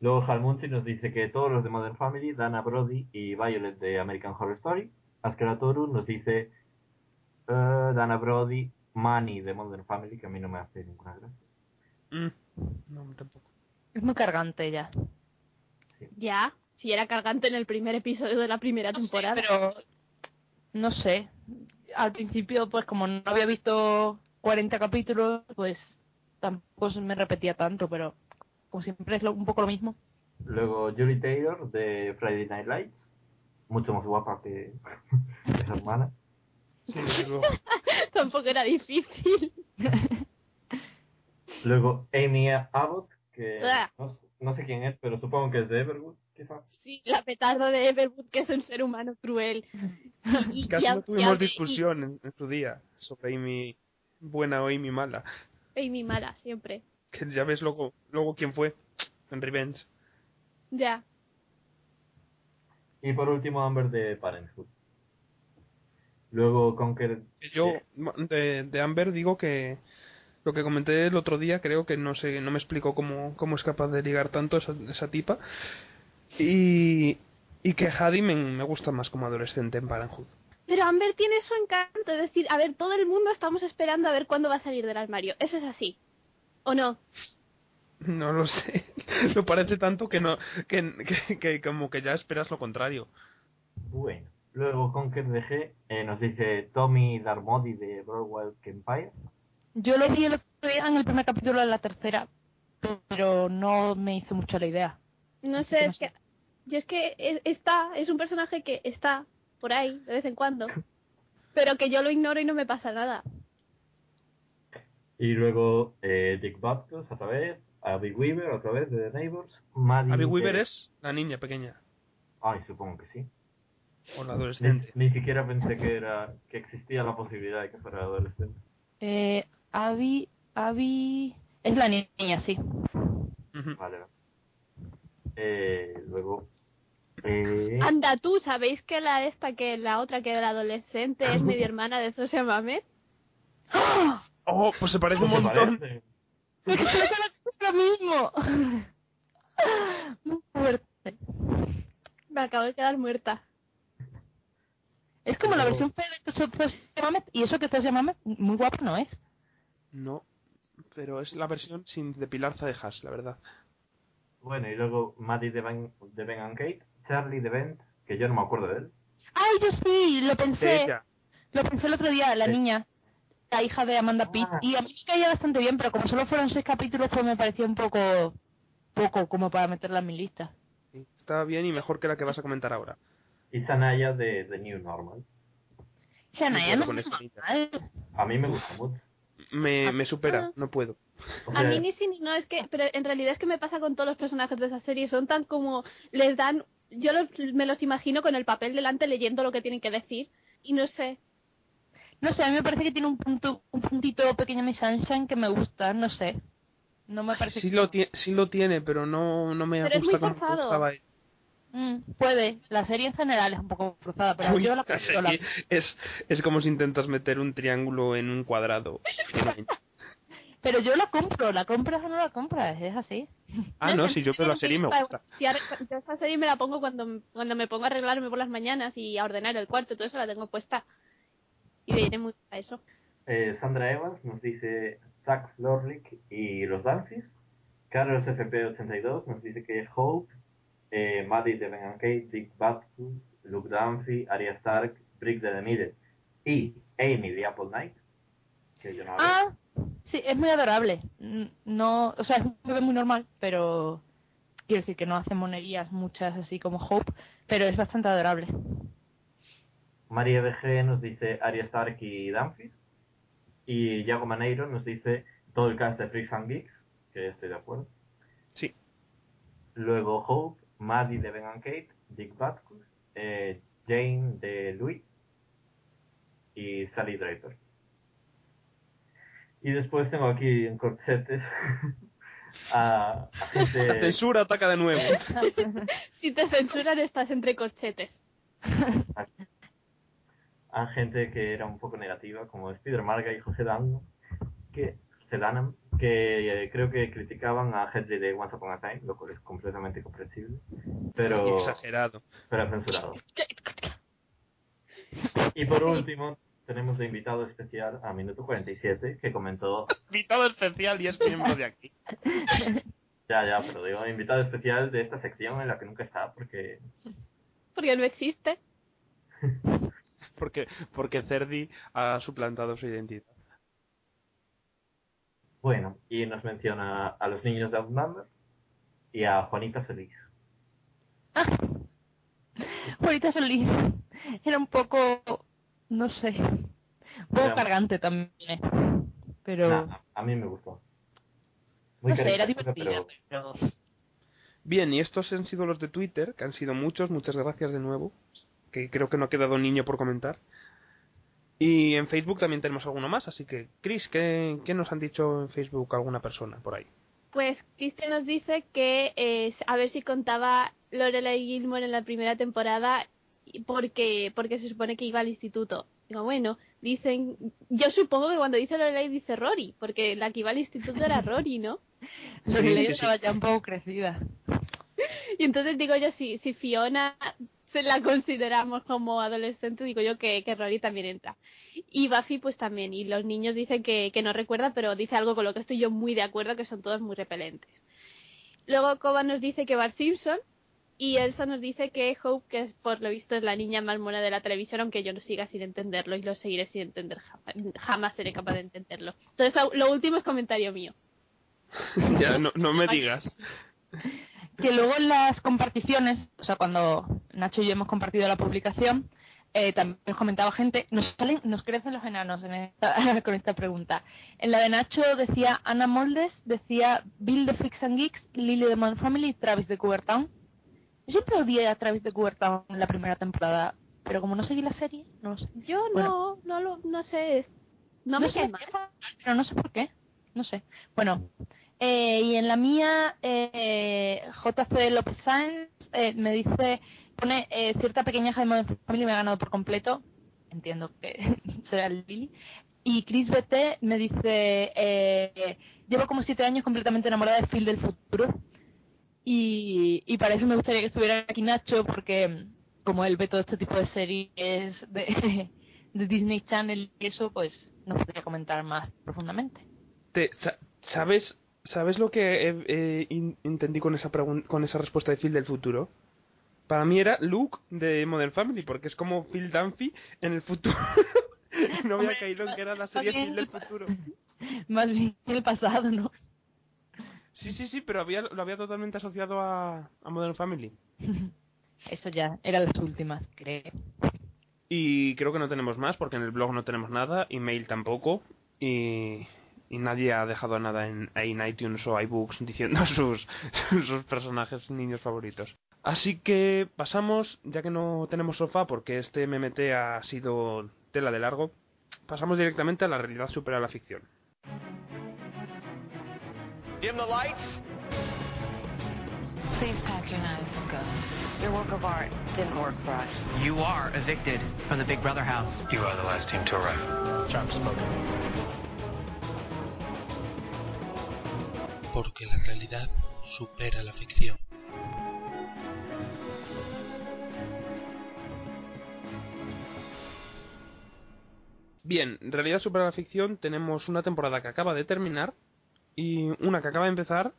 Luego Halmunzi nos dice que todos los de Modern Family, Dana Brody y Violet de American Horror Story. Askeratoru nos dice eh, Dana Brody, Manny de Modern Family, que a mí no me hace ninguna gracia. Mm, no, tampoco. Es muy cargante ya. Ya, si era cargante en el primer episodio de la primera No sé, temporada. pero no sé. Al principio, pues como no había visto 40 capítulos, pues tampoco se me repetía tanto, pero como siempre es lo- un poco lo mismo. Luego Julie Taylor de Friday Night Lights, mucho más guapa que, que su hermana. Sí, desde luego. Tampoco era difícil. Luego Amy Abbott, que Ah. no, no sé quién es, pero supongo que es de Everwood. Sí, la petardo de Everwood, que es un ser humano cruel. Y, y- Casi y- no tuvimos y- discusión en, en su día sobre Amy buena o Amy mala. Y mi mala, siempre. Que ya ves luego, luego quién fue en Revenge. Ya. Y por último Amber de Parenthood. Luego Conquer... Que Yo de, de Amber digo que lo que comenté el otro día creo que no sé no me explico cómo, cómo es capaz de ligar tanto esa, esa tipa y, y que Hadi me, me gusta más como adolescente en Parenthood. Pero Amber tiene su encanto, es decir, a ver, todo el mundo estamos esperando a ver cuándo va a salir del armario. Eso es así. ¿O no? No lo sé. Lo parece tanto que no que, que, que como que ya esperas lo contrario. Bueno. Luego Conquer DG eh, nos dice Tommy Darmody de Broadway Empire. Yo lo vi el otro día en el primer capítulo de la tercera, pero no me hizo mucho la idea. No sé, que no es que... Yo es que es- está, es un personaje que está por ahí, de vez en cuando. Pero que yo lo ignoro y no me pasa nada. Y luego eh, Dick Bastos otra vez. Abby Weaver otra vez de The Neighbors. Maddie Abby Weaver es la niña pequeña Ay, supongo que sí. o la Ni, adolescente. ni siquiera pensé que era que existía la posibilidad de que fuera adolescente. Eh, Abby, Abby... Es la niña, sí. Vale. Eh, luego... Eh, Anda tú, ¿sabéis que la esta, que la otra, que era adolescente, es medio hermana de Zosia Mamet? Oh, pues se parece un ¿no se montón. parece? Es lo mismo. Muy fuerte. Me acabo de quedar muerta. Es como la versión fea de Zosia Mamet, y eso que Zosia Mamet muy guapa no es. No, pero es la versión sin depilar de Hash, la verdad. Bueno, y luego Maddie de Ben, de ben and Kate, Charlie de Bent, que yo no me acuerdo de él. Ay, yo sí, lo pensé. Lo pensé el otro día, la Sí. niña, la hija de Amanda Pitt. Ah. Y a mí me caía bastante bien, pero como solo fueron seis capítulos, pues me pareció un poco poco como para meterla en mi lista. Sí, está bien y mejor que la que vas a comentar ahora. Y Sanaya de The New Normal. Shania puedo no es normal. A mí me gusta mucho. Me, me Ah. supera, no puedo. O A mí ni si ni no, es que, pero en realidad es que me pasa con todos los personajes de esa serie, son tan como, les dan, yo los, me los imagino con el papel delante leyendo lo que tienen que decir, y no sé, No sé, a mí me parece que tiene un punto un puntito pequeño Miss Sunshine que me gusta, no sé. No me parece Sí que... lo, tiene, sí lo tiene, pero no, no me Pero gusta como gustaba. Mm, puede, la serie en general es un poco cruzada, pero Uy, yo la, la es, es como si intentas meter un triángulo en un cuadrado. Pero yo la compro, la compras o no la compras, es así. ah, no, si yo veo la serie me gusta. si ahora- yo esa serie me la pongo cuando, cuando me pongo a arreglarme por las mañanas y a ordenar el cuarto, todo eso la tengo puesta. Y viene muy a eso. eh, Sandra Evans nos dice Zach Lorlick y los Dances. Carlos FP82 nos dice que es Hope. Eh, Maddie de Ben and Kate, Dick Baskus, Luke Dunphy, Arya Stark, Brick de The Middle y Amy de Apple Knight. Que yo no la veo. Ah, sí, es muy adorable. No, o sea, es un bebé muy normal, pero quiero decir que no hace monerías muchas así como Hope, pero es bastante adorable. María BG nos dice Arya Stark y Dunphy. Y Yago Maneiro nos dice todo el cast de Freaks and Geeks, que estoy de acuerdo. Sí. Luego Hope, Maddie de Ben and Kate, Dick Butkus, eh, Jane de Louis y Sally Draper. Y después tengo aquí en corchetes a, a La gente, censura ataca de nuevo. Si te censuran estás entre corchetes. a gente que era un poco negativa, como Spider Marga y José Dan, que, José Danam, que eh, creo que criticaban a Hedley de Once Upon a Time, lo cual es completamente comprensible, pero, Exagerado. pero censurado. Y por último, tenemos de invitado especial a Minuto 47, que comentó, Invitado especial y es miembro de aquí. ya, ya, pero digo, invitado especial de esta sección en la que nunca está, porque Porque no existe. Porque, porque Cerdi ha suplantado su identidad. Bueno, y nos menciona a los niños de Outnumber y a Juanita Feliz. Ahorita Solís era un poco, no sé, un poco cargante también. ¿eh? Pero, Nah, a mí me gustó. Muy no sé, era divertida, pero pero... Bien, y estos han sido los de Twitter, que han sido muchos, muchas gracias de nuevo, que creo que no ha quedado niño por comentar. Y en Facebook también tenemos alguno más, así que, Chris, ¿qué, qué nos han dicho en Facebook alguna persona por ahí? Pues Cristian nos dice que eh, a ver si contaba Lorelai Gilmore en la primera temporada porque porque se supone que iba al instituto. Digo, bueno, dicen, yo supongo que cuando dice Lorelai dice Rory, porque la que iba al instituto era Rory, ¿no? Lorelai sí, sí. estaba ya un poco crecida. Y entonces digo yo, si, si Fiona se la consideramos como adolescente, digo yo que, que Rory también entra. Y Buffy pues también, y los niños dicen que, que no recuerda, pero dice algo con lo que estoy yo muy de acuerdo, que son todos muy repelentes. Luego Coba nos dice que Bart Simpson, y Elsa nos dice que Hope, que es, por lo visto es la niña más mona de la televisión, aunque yo no siga sin entenderlo y lo seguiré sin entender, jamás, seré capaz de entenderlo. Entonces lo último es comentario mío. ya, no, no me digas. Que luego en las comparticiones, o sea, cuando Nacho y yo hemos compartido la publicación, eh, también nos comentaba gente, nos salen, nos crecen los enanos en esta, con esta pregunta. En la de Nacho decía Ana Moldes, decía Bill de Freaks and Geeks, Lily de Modern Family y Travis de Cougartown. Yo siempre odié a Travis de Cougartown en la primera temporada, pero como no seguí la serie, no lo sé. Yo Bueno. no, no lo, no sé, no, me sé, mal. pero no sé por qué. No sé. Bueno, eh, y en la mía, eh, JC López Sáenz eh, me dice, pone eh, cierta pequeña de Family me ha ganado por completo. Entiendo que será Lily. Y Chris BT me dice, eh, llevo como siete años completamente enamorada de Phil del futuro. Y, y para eso me gustaría que estuviera aquí Nacho, porque como él ve todo este tipo de series de, de Disney Channel y eso, pues nos podría comentar más profundamente. Te- sa- ¿Sabes sabes lo que eh, eh, in- entendí con esa con esa respuesta de Phil del futuro? Para mí era Luke de Modern Family, porque es como Phil Dunphy en el futuro. no había caído en que era la serie Phil del futuro. Más bien el pasado, ¿no? Sí, sí, sí, pero había, lo había totalmente asociado a, a Modern Family. Eso ya, era las últimas, creo. Y creo que no tenemos más, porque en el blog no tenemos nada, email tampoco, y, y nadie ha dejado nada en, en iTunes o iBooks diciendo sus, sus personajes niños favoritos. Así que pasamos, ya que no tenemos sofá, porque este MMT ha sido tela de largo, pasamos directamente a la realidad supera la ficción. Dim the lights. Please pack your knives and go. Your work of art didn't work for us. You are evicted from the Big Brother house. You are the last team to arrive. Trump spoken. porque la realidad supera la ficción. Bien, en realidad supera la ficción tenemos una temporada que acaba de terminar y una que acaba de empezar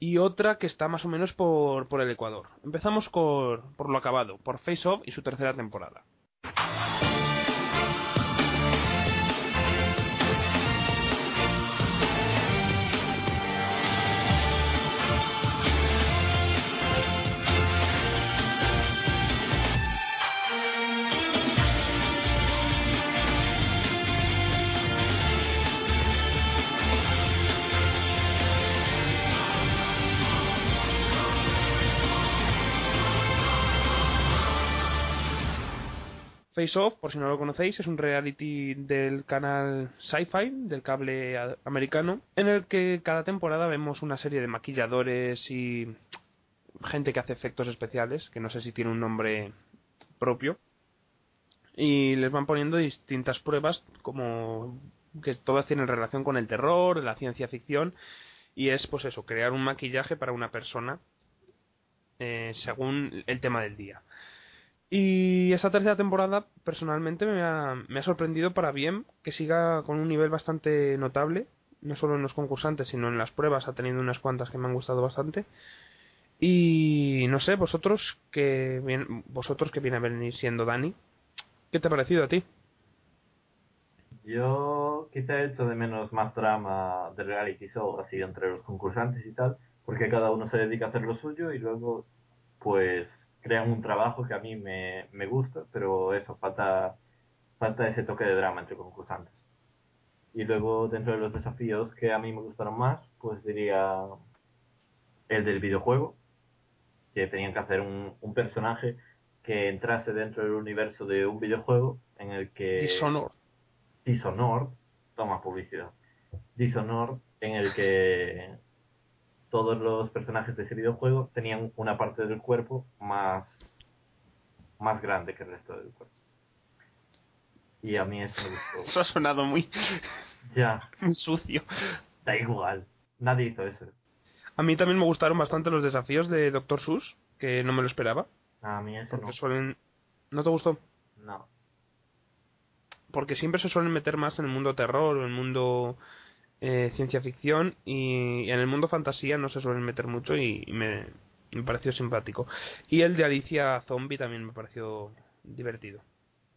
y otra que está más o menos por, por el Ecuador. Empezamos por, por lo acabado, por Face Off y su tercera temporada. Face Off, por si no lo conocéis, es un reality del canal Sci-Fi, del cable americano, en el que cada temporada vemos una serie de maquilladores y gente que hace efectos especiales, que no sé si tiene un nombre propio, y les van poniendo distintas pruebas como que todas tienen relación con el terror, la ciencia ficción, y es pues eso, crear un maquillaje para una persona eh, según el tema del día. Y esta tercera temporada, personalmente, me ha, me ha sorprendido para bien que siga con un nivel bastante notable, no solo en los concursantes, sino en las pruebas, ha tenido unas cuantas que me han gustado bastante. Y no sé, vosotros que vosotros que viene a venir siendo Dani, ¿qué te ha parecido a ti? Yo quizá he hecho de menos más drama de reality show, así entre los concursantes y tal, porque cada uno se dedica a hacer lo suyo y luego pues crean un trabajo que a mí me, me gusta, pero eso, falta, falta ese toque de drama entre concursantes. Y luego dentro de los desafíos que a mí me gustaron más, pues diría el del videojuego, que tenían que hacer un, un personaje que entrase dentro del universo de un videojuego en el que... Dishonored. Dishonored, toma publicidad. Dishonored, en el que todos los personajes de ese videojuego tenían una parte del cuerpo más, más grande que el resto del cuerpo. Y a mí eso me gustó. Eso ha sonado muy, Ya, muy sucio. da igual. Nadie hizo eso. A mí también me gustaron bastante los desafíos de Dr. Sus, que no me lo esperaba, A mí eso porque no. suelen... ¿No te gustó? No. porque siempre se suelen meter más en el mundo terror o en el mundo eh, ciencia ficción y en el mundo fantasía no se suelen meter mucho y, y me, me pareció simpático. Y el de Alicia Zombie también me pareció divertido.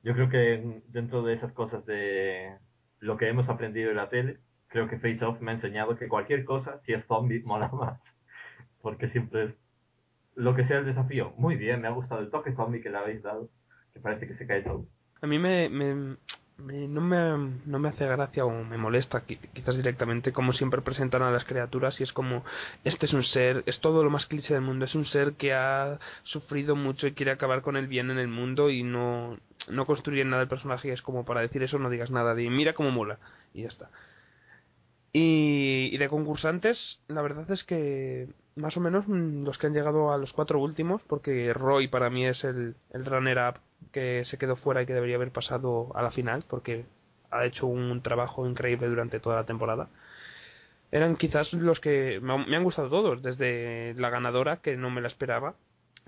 Yo creo que dentro de esas cosas de lo que hemos aprendido en la tele, creo que Face Off me ha enseñado que cualquier cosa, si es zombie, mola más. Porque siempre es lo que sea el desafío. Muy bien, me ha gustado el toque zombie que le habéis dado, que parece que se cae todo. A mí me- no, me, no me hace gracia o me molesta qui- quizás directamente como siempre presentan a las criaturas y es como este es un ser, es todo lo más cliché del mundo, es un ser que ha sufrido mucho y quiere acabar con el bien en el mundo y no, no construyen nada el personaje y es como para decir eso no digas nada, de mira cómo mola y ya está. Y, de concursantes, la verdad es que más o menos mm, los que han llegado a los cuatro últimos, porque Roy para mí es el, el runner-up que se quedó fuera y que debería haber pasado a la final, porque ha hecho un trabajo increíble durante toda la temporada. Eran quizás los que me han gustado todos, desde la ganadora, que no me la esperaba,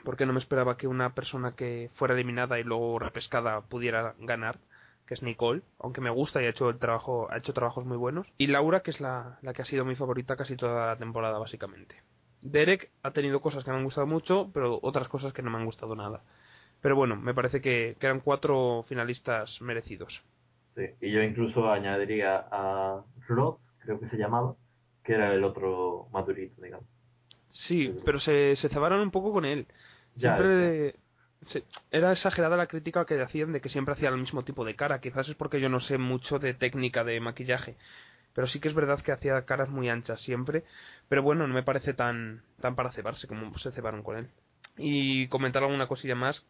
porque no me esperaba que una persona que fuera eliminada y luego repescada pudiera ganar, que es Nicole, aunque me gusta y ha hecho el trabajo, ha hecho trabajos muy buenos, y Laura, que es la, la que ha sido mi favorita casi toda la temporada, básicamente. Derek ha tenido cosas que me han gustado mucho, pero otras cosas que no me han gustado nada. Pero bueno, me parece que, que eran cuatro finalistas merecidos. Sí. Y yo incluso añadiría a Rod, creo que se llamaba, que era el otro madurito, digamos. Sí, pero se, se cebaron un poco con él. Ya, Era exagerada la crítica que hacían de que siempre hacía el mismo tipo de cara. Quizás es porque yo no sé mucho de técnica de maquillaje. Pero sí que es verdad que hacía caras muy anchas siempre. Pero bueno, no me parece tan, tan para cebarse como se cebaron con él. Y comentar alguna cosilla más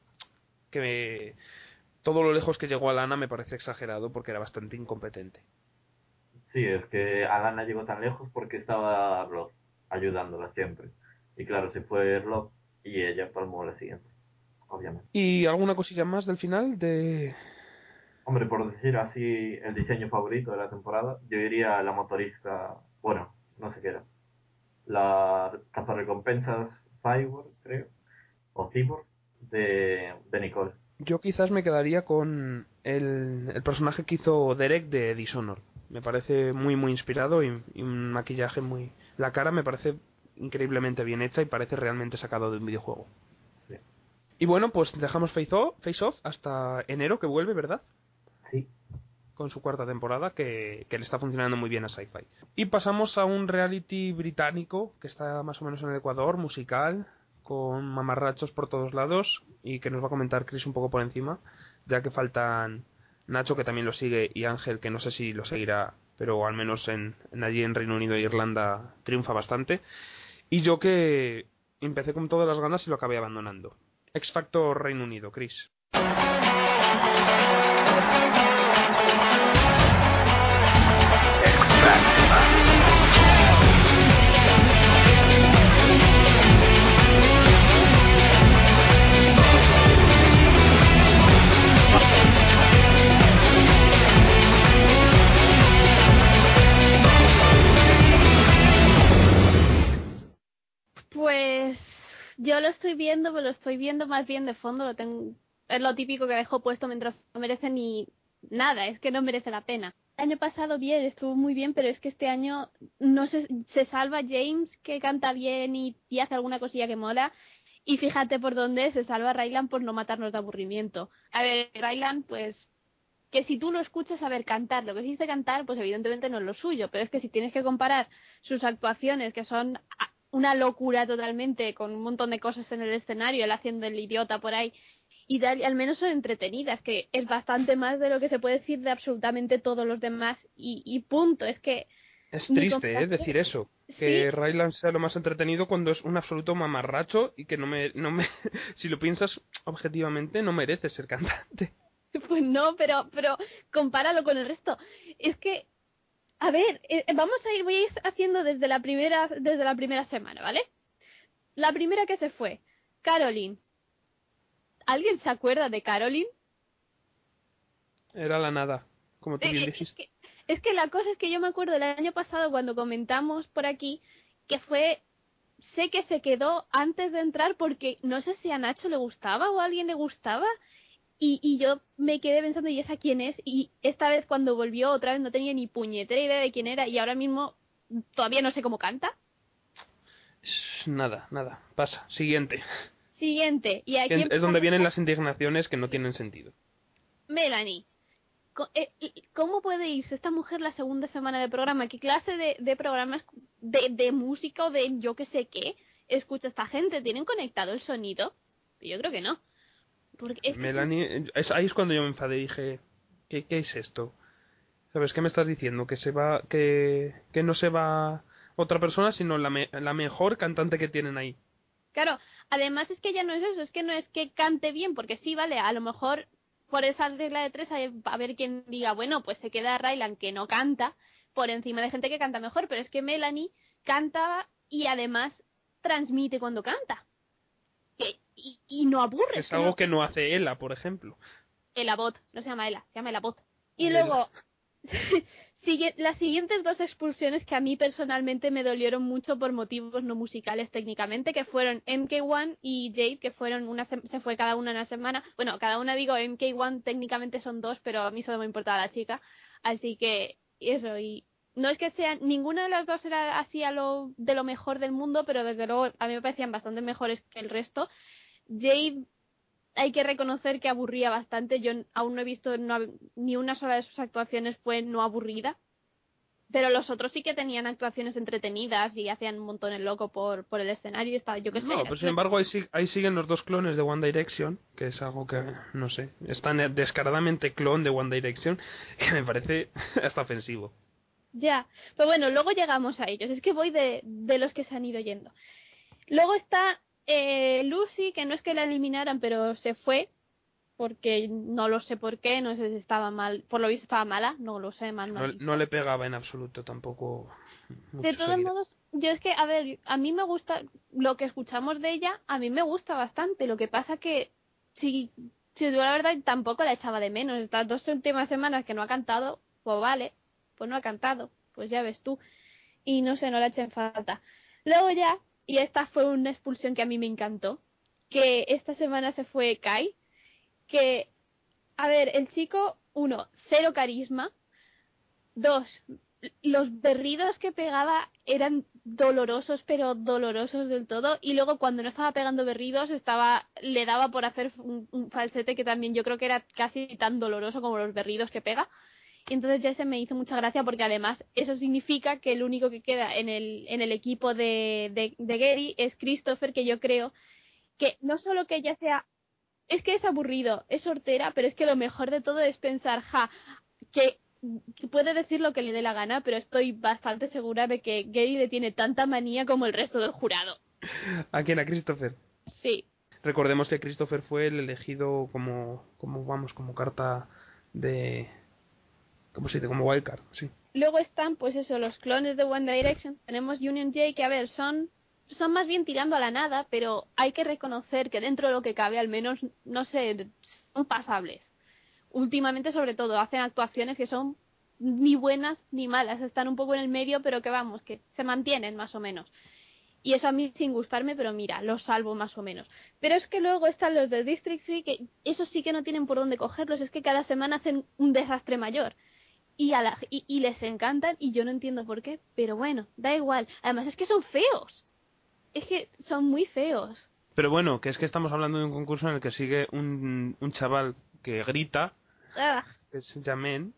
que me- todo lo lejos que llegó Alana me parece exagerado porque era bastante incompetente. Sí, es que Alana llegó tan lejos porque estaba ayudándola siempre. Y claro, se fue Rod y ella palmó la siguiente, obviamente. ¿Y alguna cosilla más del final de, Hombre, por decir así el diseño favorito de la temporada, yo diría la motorista, bueno, no sé qué era. La cazarrecompensas Cyborg, creo, o Cyborg, de, de Nicole. Yo quizás me quedaría con el, el personaje que hizo Derek de Dishonored. Me parece muy muy inspirado y, y un maquillaje muy... La cara me parece increíblemente bien hecha y parece realmente sacado de un videojuego. Y bueno, pues dejamos Face Off, Face Off hasta enero que vuelve, ¿verdad? Sí. Con su cuarta temporada que, que le está funcionando muy bien a Sci-Fi. Y pasamos a un reality británico que está más o menos en el Ecuador, musical, con mamarrachos por todos lados y que nos va a comentar Chris un poco por encima, ya que faltan Nacho que también lo sigue y Ángel que no sé si lo seguirá, pero al menos en, en allí en Reino Unido e Irlanda triunfa bastante. Y yo que empecé con todas las ganas y lo acabé abandonando. X Factor Reino Unido, Chris. Lo estoy viendo, pero lo estoy viendo más bien de fondo. Lo tengo, es lo típico que dejo puesto mientras no merece ni nada, es que no merece la pena. El año pasado bien, estuvo muy bien, pero es que este año no se, se salva James, que canta bien y, hace alguna cosilla que mola. Y fíjate por dónde se salva Ryland por no matarnos de aburrimiento. A ver, Ryland, pues, que si tú lo escuchas a ver cantar, lo que dice cantar, pues evidentemente no es lo suyo, pero es que si tienes que comparar sus actuaciones, que son una locura totalmente, con un montón de cosas en el escenario, él haciendo el idiota por ahí, y y al menos son entretenidas, que es bastante más de lo que se puede decir de absolutamente todos los demás, y, y punto, es que Es triste, ¿eh? Decir eso. Que Sí. Ryland sea lo más entretenido cuando es un absoluto mamarracho y que no me... No me si lo piensas objetivamente, no merece ser cantante. Pues no, pero, pero compáralo con el resto. Es que, a ver, eh, vamos a ir, voy a ir haciendo desde la primera, desde la primera semana, ¿vale? La primera que se fue, Caroline. ¿Alguien se acuerda de Caroline? Era la nada, como tú Eh, bien eh, es, dijiste. que, es que la cosa es que yo me acuerdo del año pasado cuando comentamos por aquí que fue sé que se quedó antes de entrar porque no sé si a Nacho le gustaba o a alguien le gustaba y, y yo me quedé pensando y esa quién es y esta vez cuando volvió otra vez no tenía ni puñetera idea de quién era y ahora mismo todavía no sé cómo canta. Nada, nada. Pasa. Siguiente. Siguiente y aquí Es empezamos donde vienen las indignaciones que no tienen sentido. Melanie. Eh, ¿Cómo puede irse esta mujer la segunda semana de programa? ¿Qué clase de, de programas de, de música o de yo que sé qué escucha esta gente? ¿Tienen conectado el sonido? Yo creo que no. Porque Melanie, es, ahí es cuando yo me enfadé y dije, ¿qué, ¿qué es esto? ¿Sabes qué me estás diciendo? Que se va, que, que no se va otra persona, sino la, me- la mejor cantante que tienen ahí. Claro, además es que ya no es eso, es que no es que cante bien, porque sí, vale, a lo mejor por esa regla de tres a haber quien diga, bueno, pues se queda Ryland que no canta por encima de gente que canta mejor, pero es que Melanie cantaba y además transmite cuando canta. Que- y, y no aburre. Es algo no- que no hace Ella, por ejemplo. Ela Bot, no se llama Ela, se llama Ela Bot. Y Ela. luego, las siguientes dos expulsiones que a mí personalmente me dolieron mucho por motivos no musicales técnicamente, que fueron MK1 y Jade, que fueron una sem- se fue cada una una semana. Bueno, cada una digo MK1 técnicamente son dos, pero a mí solo me importaba la chica. Así que eso, y no es que sean, ninguna de las dos era así a lo, de lo mejor del mundo, pero desde luego a mí me parecían bastante mejores que el resto. Jade hay que reconocer que aburría bastante. Yo aún no he visto no ni una sola de sus actuaciones fue no aburrida. Pero los otros sí que tenían actuaciones entretenidas y hacían un montón el loco por, por el escenario y estaba, yo sé. No, pero sin embargo ahí, ahí siguen los dos clones de One Direction, que es algo que, no sé, es tan descaradamente clon de One Direction que me parece hasta ofensivo. Ya, pero bueno, luego llegamos a ellos. Es que voy de, de los que se han ido yendo. Luego está eh, Lucy, que no es que la eliminaran, pero se fue. Porque no lo sé por qué, no sé si estaba mal, por lo visto estaba mala, no lo sé, mal. No, no le pegaba en absoluto tampoco. De todos modos, yo es que, a ver, a mí me gusta, lo que escuchamos de ella, a mí me gusta bastante. Lo que pasa que, si, si digo la verdad, tampoco la echaba de menos. Estas dos últimas semanas que no ha cantado, pues vale, pues no ha cantado, pues ya ves tú. Y no sé, no la eché en falta. Luego ya, y esta fue una expulsión que a mí me encantó, que esta semana se fue Kai, que, a ver, el chico, uno, cero carisma, dos, los berridos que pegaba eran dolorosos, pero dolorosos del todo. Y luego cuando no estaba pegando berridos, estaba, le daba por hacer un, un falsete que también yo creo que era casi tan doloroso como los berridos que pega. Y entonces ya se me hizo mucha gracia porque además eso significa que el único que queda en el, en el equipo de, de, de Gary es Christopher, que yo creo que no solo que ella sea es que es aburrido, es sortera, pero es que lo mejor de todo es pensar, ja, que, que puede decir lo que le dé la gana, pero estoy bastante segura de que Gary le tiene tanta manía como el resto del jurado. ¿A quién? A Christopher. Sí, Recordemos que Christopher fue el elegido como, como vamos, como carta de... ¿Cómo se? Como wildcard, sí. Luego están, pues eso, los clones de One Direction. Tenemos Union J, que a ver, son, son más bien tirando a la nada, pero hay que reconocer que dentro de lo que cabe, al menos, no sé, son pasables. Últimamente, sobre todo, hacen actuaciones que son ni buenas ni malas. Están un poco en el medio, pero que vamos, que se mantienen más o menos. Y eso a mí sin gustarme, pero mira, lo salvo más o menos. Pero es que luego están los de District 3, que eso sí que no tienen por dónde cogerlos, es que cada semana hacen un desastre mayor. Y, a la, y, y les encantan, y yo no entiendo por qué, pero bueno, da igual. Además es que son feos. Es que son muy feos. Pero bueno, que es que estamos hablando de un concurso en el que sigue un, un chaval que grita, Ah, que es Jamen,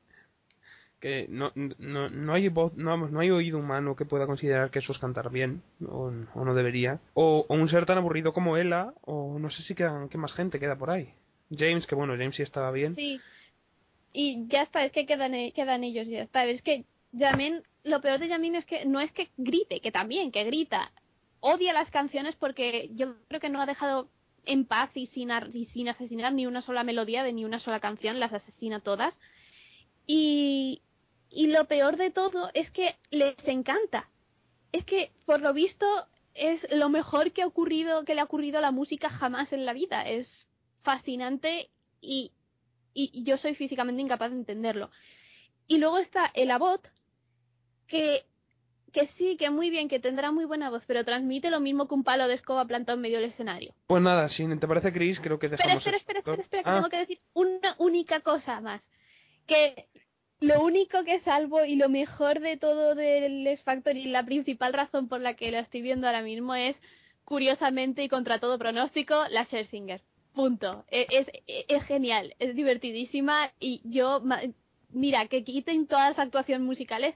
que no, no, no hay voz, no hay oído humano que pueda considerar que eso es cantar bien, o, o no debería, o, o un ser tan aburrido como Ella, o no sé si quedan, qué más gente queda por ahí. James, que bueno, James sí estaba bien. Sí. Y ya está, es que quedan, e- quedan ellos y ya está. Es que Yamin, lo peor de Yamin es que no es que grite, que también, que grita. Odia las canciones porque yo creo que no ha dejado en paz y sin, y sin asesinar ni una sola melodía de ni una sola canción, las asesina todas. Y, y lo peor de todo es que les encanta. Es que, por lo visto, es lo mejor que ha ocurrido, que le ha ocurrido a la música jamás en la vida. Es fascinante y, y, yo soy físicamente incapaz de entenderlo. Y luego está el Abot, que, que sí, que muy bien, que tendrá muy buena voz, pero transmite lo mismo que un palo de escoba plantado en medio del escenario. Pues nada, si te parece Chris, creo que Espera, dejamos espera, espera, esto. espera, espera, que Ah, tengo que decir una única cosa más. Que lo único que salvo y lo mejor de todo del X Factor y la principal razón por la que lo estoy viendo ahora mismo es, curiosamente y contra todo pronóstico, la Scherzinger. Punto. E- Es, es, es genial, es divertidísima y yo, mira, que quiten todas las actuaciones musicales.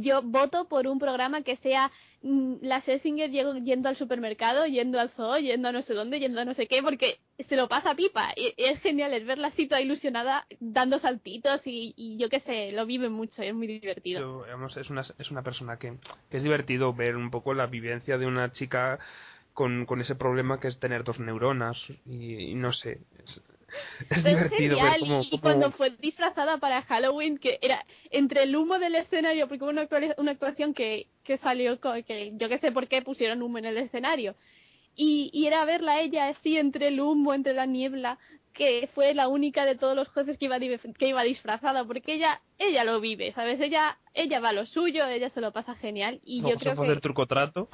Yo voto por un programa que sea mm, la Scherzinger yendo, al supermercado, yendo al zoo, yendo a no sé dónde, yendo a no sé qué, porque se lo pasa pipa. Y, y es genial, es verla así toda ilusionada, dando saltitos y, y yo qué sé, lo vive mucho, es muy divertido. Es una, es una persona que es divertido ver un poco la vivencia de una chica con, con ese problema que es tener dos neuronas y, y no sé. Es, divertido ver genial, cómo, y, cómo- cuando fue disfrazada para Halloween, que era entre el humo del escenario, porque hubo una, una actuación que, que salió, con, que yo que sé por qué pusieron humo en el escenario, y, y era verla a ella así entre el humo, entre la niebla, que fue la única de todos los jueces que iba, que iba disfrazada, porque ella ella lo vive, ¿sabes? Ella ella va a lo suyo, ella se lo pasa genial, y luego yo creo que... hacer truco trato.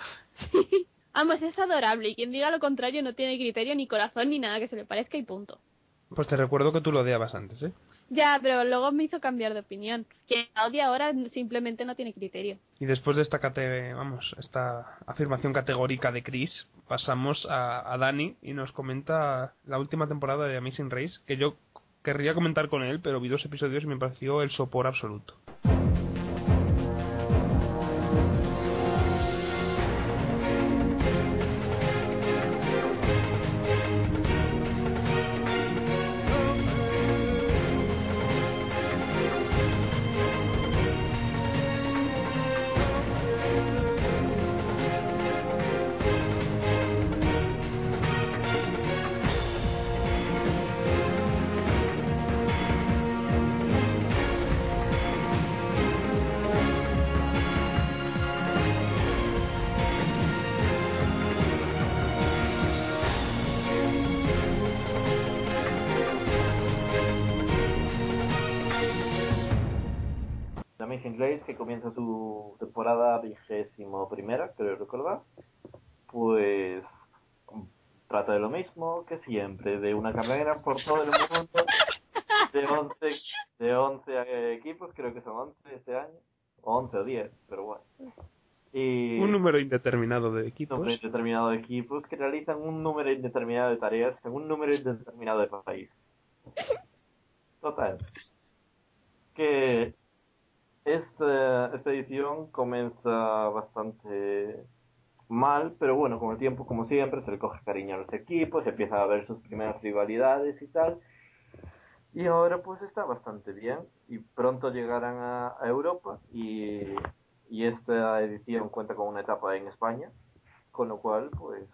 Vamos, es adorable, y quien diga lo contrario no tiene criterio, ni corazón, ni nada que se le parezca, y punto. Pues te recuerdo que tú lo odiabas antes, ¿eh? Ya, pero luego me hizo cambiar de opinión. Que la odia ahora simplemente no tiene criterio. Y después de esta cate vamos, esta afirmación categórica de Chris, pasamos a, a Dani y nos comenta la última temporada de Amazing Race, que yo querría comentar con él, pero vi dos episodios y me pareció el sopor absoluto. Una carrera por todo el mundo, de 11, de 11 eh, equipos, creo que son 11 este año, o 11 o 10, pero bueno. Y Un número indeterminado de un equipos. número indeterminado de equipos que realizan un número indeterminado de tareas en un número indeterminado de países. Total. Que esta, esta edición comienza bastante mal, pero bueno, con el tiempo, como siempre, se le coge cariño a los equipos, se empieza a ver sus primeras rivalidades y tal. Y ahora pues está bastante bien y pronto llegarán a, Europa y, y esta edición cuenta con una etapa en España, con lo cual pues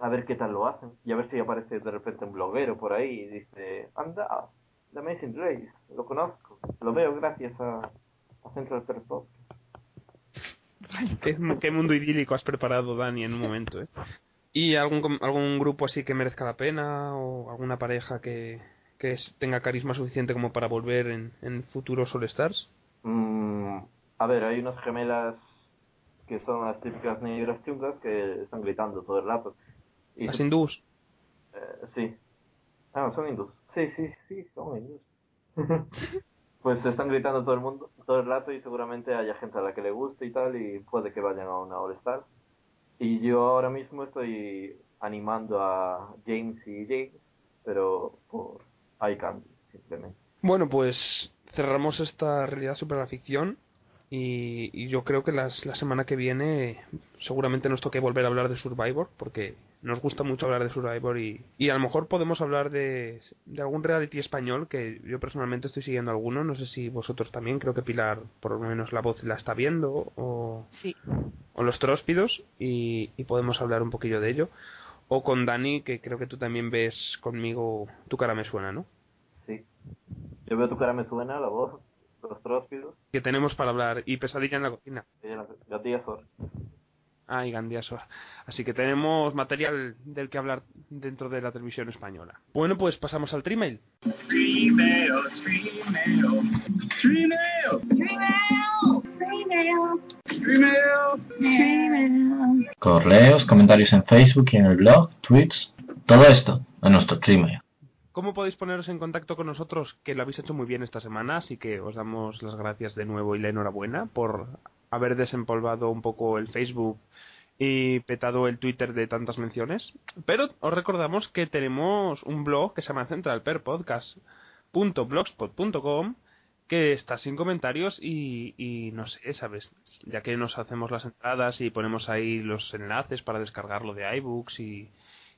a ver qué tal lo hacen y a ver si aparece de repente un bloguero por ahí y dice, anda, The Amazing Race, lo conozco, lo veo gracias a, a Central Podcast". ¿Qué, qué mundo idílico has preparado, Dani, en un momento, ¿eh? ¿Y algún, algún grupo así que merezca la pena? ¿O alguna pareja que, que es- tenga carisma suficiente como para volver en, en futuros All Stars? Mm, a ver, hay unas gemelas que son las típicas negras chungas que están gritando todo el rato. Y Las hindús. eh, sí. Ah, son hindús. Sí, sí, sí, son hindús. pues están gritando todo el mundo, todo el rato y seguramente haya gente a la que le guste y tal y puede que vayan a una All Star. Y yo ahora mismo estoy animando a James y James, pero por iCandy, simplemente. Bueno, pues cerramos esta realidad super ficción y, y yo creo que las- la semana que viene seguramente nos toque volver a hablar de Survivor porque nos gusta mucho hablar de Survivor y, y a lo mejor podemos hablar de, de algún reality español que yo personalmente estoy siguiendo alguno, no sé si vosotros también, creo que Pilar por lo menos la voz la está viendo o, Sí. o los tróspidos y, y podemos hablar un poquillo de ello o con Dani que creo que tú también ves conmigo tu cara me suena, ¿no? Sí. Yo veo tu cara me suena, la voz, los tróspidos, que tenemos para hablar y pesadilla en la cocina. Sor. Ah, y Gandiaso. Así que tenemos material del que hablar dentro de la televisión española. Bueno, pues pasamos al Trimail. Correos, comentarios en Facebook y en el blog, tweets, todo esto en nuestro Gmail. ¿Cómo podéis poneros en contacto con nosotros? Que lo habéis hecho muy bien esta semana, así que os damos las gracias de nuevo y la enhorabuena por haber desempolvado un poco el Facebook y petado el Twitter de tantas menciones. Pero os recordamos que tenemos un blog que se llama centralperpodcast.blogspot.com que está sin comentarios y, y no sé, ¿sabes? Ya que nos hacemos las entradas y ponemos ahí los enlaces para descargarlo de iBooks y,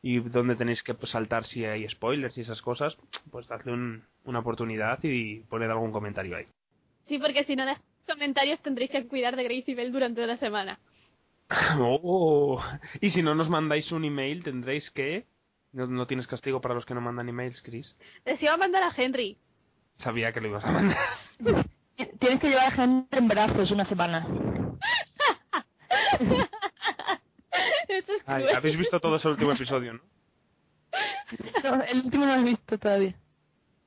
y donde tenéis que pues, saltar si hay spoilers y esas cosas, pues dadle un- una oportunidad y poned algún comentario ahí. Sí, porque si no dejáis comentarios tendréis que cuidar de Grace y Bell durante la semana. Oh, y si no nos mandáis un email tendréis que... No, no tienes castigo para los que no mandan emails, Chris. Les iba a mandar a Henry. Sabía que lo ibas a mandar. Tienes que llevar a gente en brazos una semana. Es Ay. Habéis visto todo ese último episodio, ¿no? No, el último no lo he visto todavía.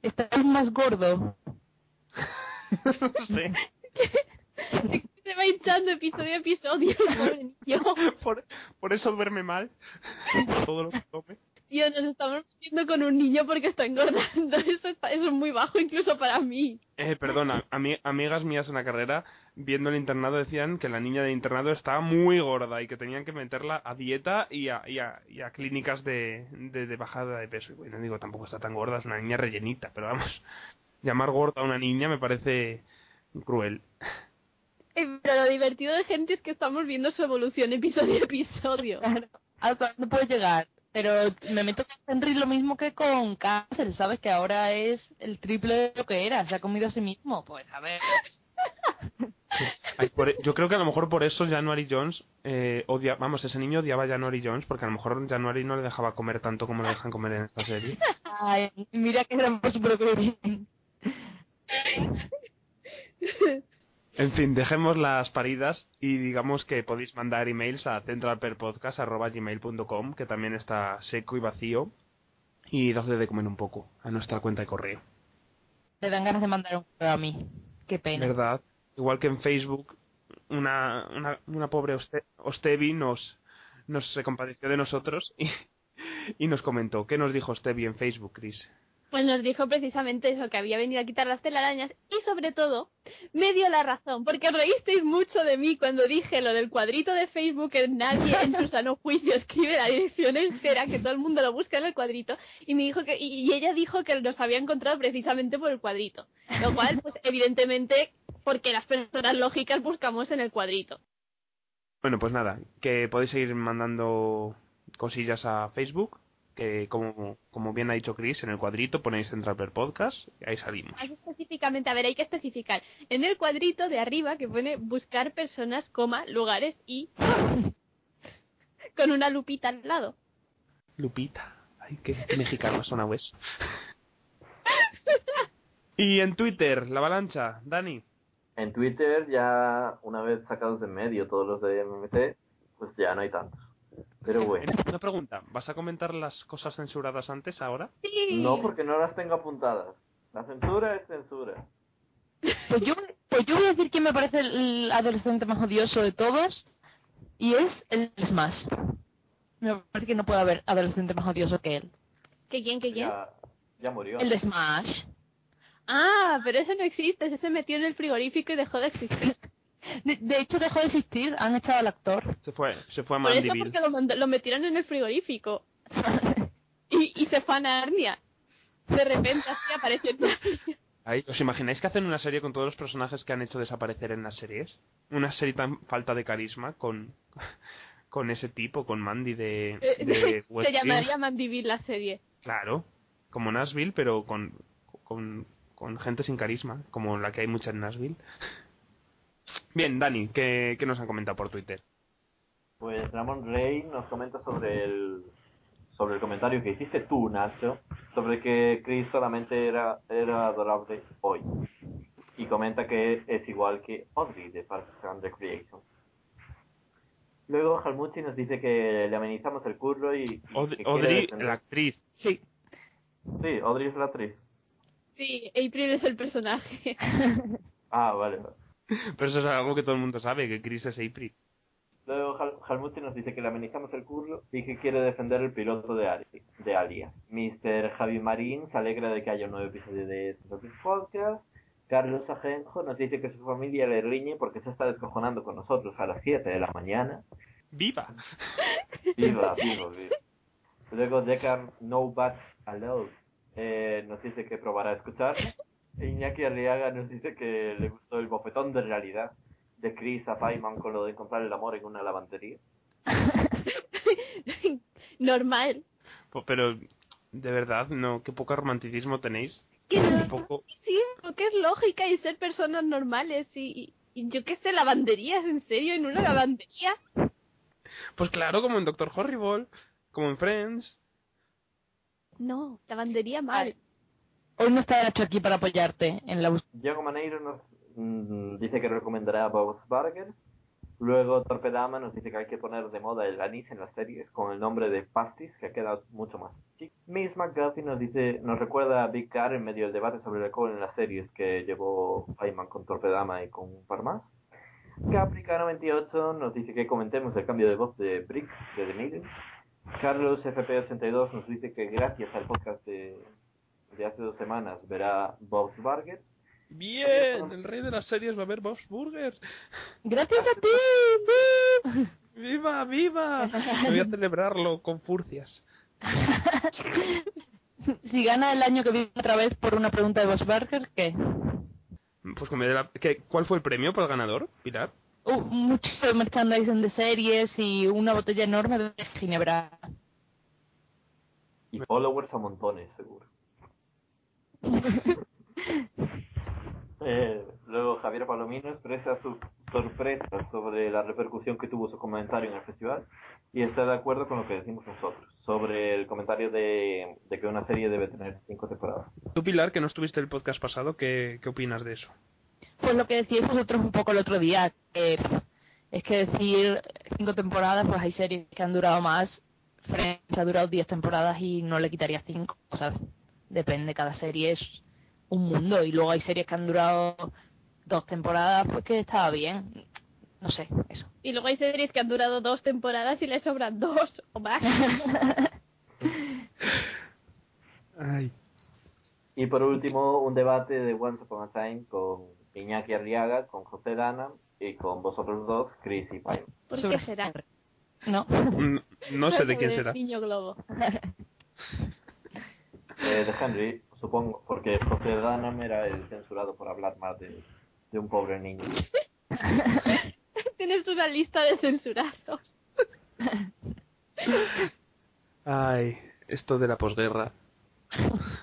Estás más gordo. Sí. Se va hinchando episodio a episodio, pobre niño. Por, por eso duerme mal. Todo lo que come. Tío, nos estamos metiendo con un niño porque está engordando. Eso, está, eso es muy bajo incluso para mí. Eh, perdona, ami- amigas mías en la carrera, viendo el internado, decían que la niña del internado estaba muy gorda y que tenían que meterla a dieta y a, y a, y a clínicas de, de, de bajada de peso. Y bueno, digo, tampoco está tan gorda, es una niña rellenita, pero vamos, llamar gorda a una niña me parece cruel. Eh, Pero lo divertido de gente es que estamos viendo su evolución episodio a episodio. Claro. ¿Hasta dónde puedes llegar? Pero me meto con Henry lo mismo que con cáncer, ¿sabes? Que ahora es el triple de lo que era. Se ha comido a sí mismo. Pues a ver. Ay, por e- yo creo que a lo mejor por eso January Jones eh, odia, vamos, ese niño odiaba a January Jones porque a lo mejor January no le dejaba comer tanto como le dejan comer en esta serie. Ay, mira que era bien. En fin, dejemos las paridas y digamos que podéis mandar emails a centralperpodcast.gmail.com que también está seco y vacío y dadle de comer un poco a nuestra cuenta de correo. Le dan ganas de mandar un correo a mí. Qué pena. ¿Verdad? Igual que en Facebook, una, una, una pobre Oste- Ostevi nos, nos se compadeció de nosotros y, y nos comentó. ¿Qué nos dijo Ostevi en Facebook, Chris? Pues nos dijo precisamente eso, que había venido a quitar las telarañas y sobre todo me dio la razón, porque reísteis mucho de mí cuando dije lo del cuadrito de Facebook que nadie en su sano juicio escribe la dirección entera, que todo el mundo lo busca en el cuadrito, y me dijo que, y ella dijo que nos había encontrado precisamente por el cuadrito. Lo cual, pues evidentemente, porque las personas lógicas buscamos en el cuadrito. Bueno, pues nada, que podéis seguir mandando cosillas a Facebook, que como, como bien ha dicho Chris, en el cuadrito ponéis Central Per Podcast y ahí salimos. Específicamente, a ver, hay que especificar. En el cuadrito de arriba que pone buscar personas, coma, lugares y con una lupita al lado. Lupita. Ay, qué mexicano suena eso. y en Twitter, la avalancha, Dani. En Twitter ya, una vez sacados de medio todos los de MMT, pues ya no hay tantos. Pero bueno. Una pregunta, ¿vas a comentar las cosas censuradas antes, ahora? Sí. No porque no las tengo apuntadas. La censura es censura. Pues yo, pues yo voy a decir que me parece el adolescente más odioso de todos, Y es el Smash. Me parece que no puede haber adolescente más odioso que él. ¿Que quién, que quién? Ya, ya murió. El de Smash. Ah, pero ese no existe, ese se metió en el frigorífico y dejó de existir. De, de hecho, dejó de existir. Han echado al actor. Se fue, se fue a Por eso Mandeville. porque lo, metieron en el frigorífico. Y, y se fue a Narnia. De repente así apareció en Narnia. Ay, ¿Os imagináis que hacen una serie con todos los personajes que han hecho desaparecer en las series? Una serie tan falta de carisma con, con ese tipo, con Mandy de, Eh, de se llamaría Mandiville la serie. Claro, como Nashville, pero con, con, con gente sin carisma, como la que hay mucha en Nashville. Bien, Dani, ¿qué, qué nos han comentado por Twitter? Pues Ramón Rey nos comenta sobre el sobre el comentario que hiciste tú, Nacho, sobre que Chris solamente era, era adorable hoy. Y comenta que es igual que Audrey de Parks and Recreation. Luego Halmuchi nos dice que le amenizamos el curro y... Audrey, defender- la actriz. Sí. Sí, Audrey es la actriz. Sí, April es el personaje. Ah, vale. Pero eso es algo que todo el mundo sabe, que Chris es April. Luego Hal- Halmuchi nos dice que le amenizamos el curro y que quiere defender el piloto de, Ali, de Alia. Mr. Javi Marín se alegra de que haya un nuevo episodio de este podcast. Carlos Ajenjo nos dice que su familia le riñe porque se está descojonando con nosotros a las 7 de la mañana. ¡Viva! Viva, viva, viva. Luego Decar No Bats Allowed eh, nos dice que probará a escuchar. Iñaki Arriaga nos dice que le gustó el bofetón de realidad de Chris a Paiman con lo de encontrar el amor en una lavandería. Normal. Po- Pero, de verdad, no, qué poco romanticismo tenéis. Qué poco... Sí, porque es lógica y ser personas normales y, y- y yo qué sé, lavanderías, en serio, en una lavandería. Pues claro, como en Doctor Horrible, como en Friends. No, lavandería mal. Ay. Hoy no está Nacho aquí para apoyarte en la búsqueda. Diego Maneiro nos mm, dice que recomendará Bob's Burger. Luego Torpedama nos dice que hay que poner de moda el anís en las series con el nombre de Pastis, que queda mucho más chic. Miss McGuffey nos dice, nos recuerda a Big Car en medio del debate sobre el alcohol en las series que llevó Feynman con Torpedama y con un par más. Caprica98 nos dice que comentemos el cambio de voz de Brick de The Maiden. Carlos FP82 nos dice que gracias al podcast de, de hace dos semanas verá Bob's Burger. Bien, el rey de las series va a ver Bob's Burger. Gracias a ti. ¡Viva, viva! Voy a celebrarlo con furcias. si gana el año que viene otra vez por una pregunta de Bosberger, ¿qué? Pues que me dé la... ¿qué- ¿Cuál fue el premio para el ganador, Pilar? Uh, mucho merchandising de series y una botella enorme de ginebra. Y followers a montones, seguro. Eh, luego Javier Palomino expresa su sorpresa sobre la repercusión que tuvo su comentario en el festival y está de acuerdo con lo que decimos nosotros sobre el comentario de, de que una serie debe tener cinco temporadas. Tú, Pilar, que no estuviste el podcast pasado, ¿qué, qué opinas de eso? Pues lo que decíais vosotros un poco el otro día, que es que decir cinco temporadas, pues hay series que han durado más. Friends ha durado diez temporadas y no le quitaría cinco, ¿sabes? Depende, cada serie es un mundo y luego hay series que han durado dos temporadas, pues que estaba bien. No sé, eso. Y luego hay series que han durado dos temporadas y le sobran dos o más. Ay. Y por último, un debate de Once Upon a Time con Iñaki Arriaga, con José Dana y con vosotros dos, Chris y Pai. ¿Por qué será? No. Mm, No sé de quién será. Niño Globo. Eh, de Henry, supongo, porque José Danam era el censurado por hablar más de, de un pobre niño. Tienes una lista de censurados. Ay, esto de la posguerra.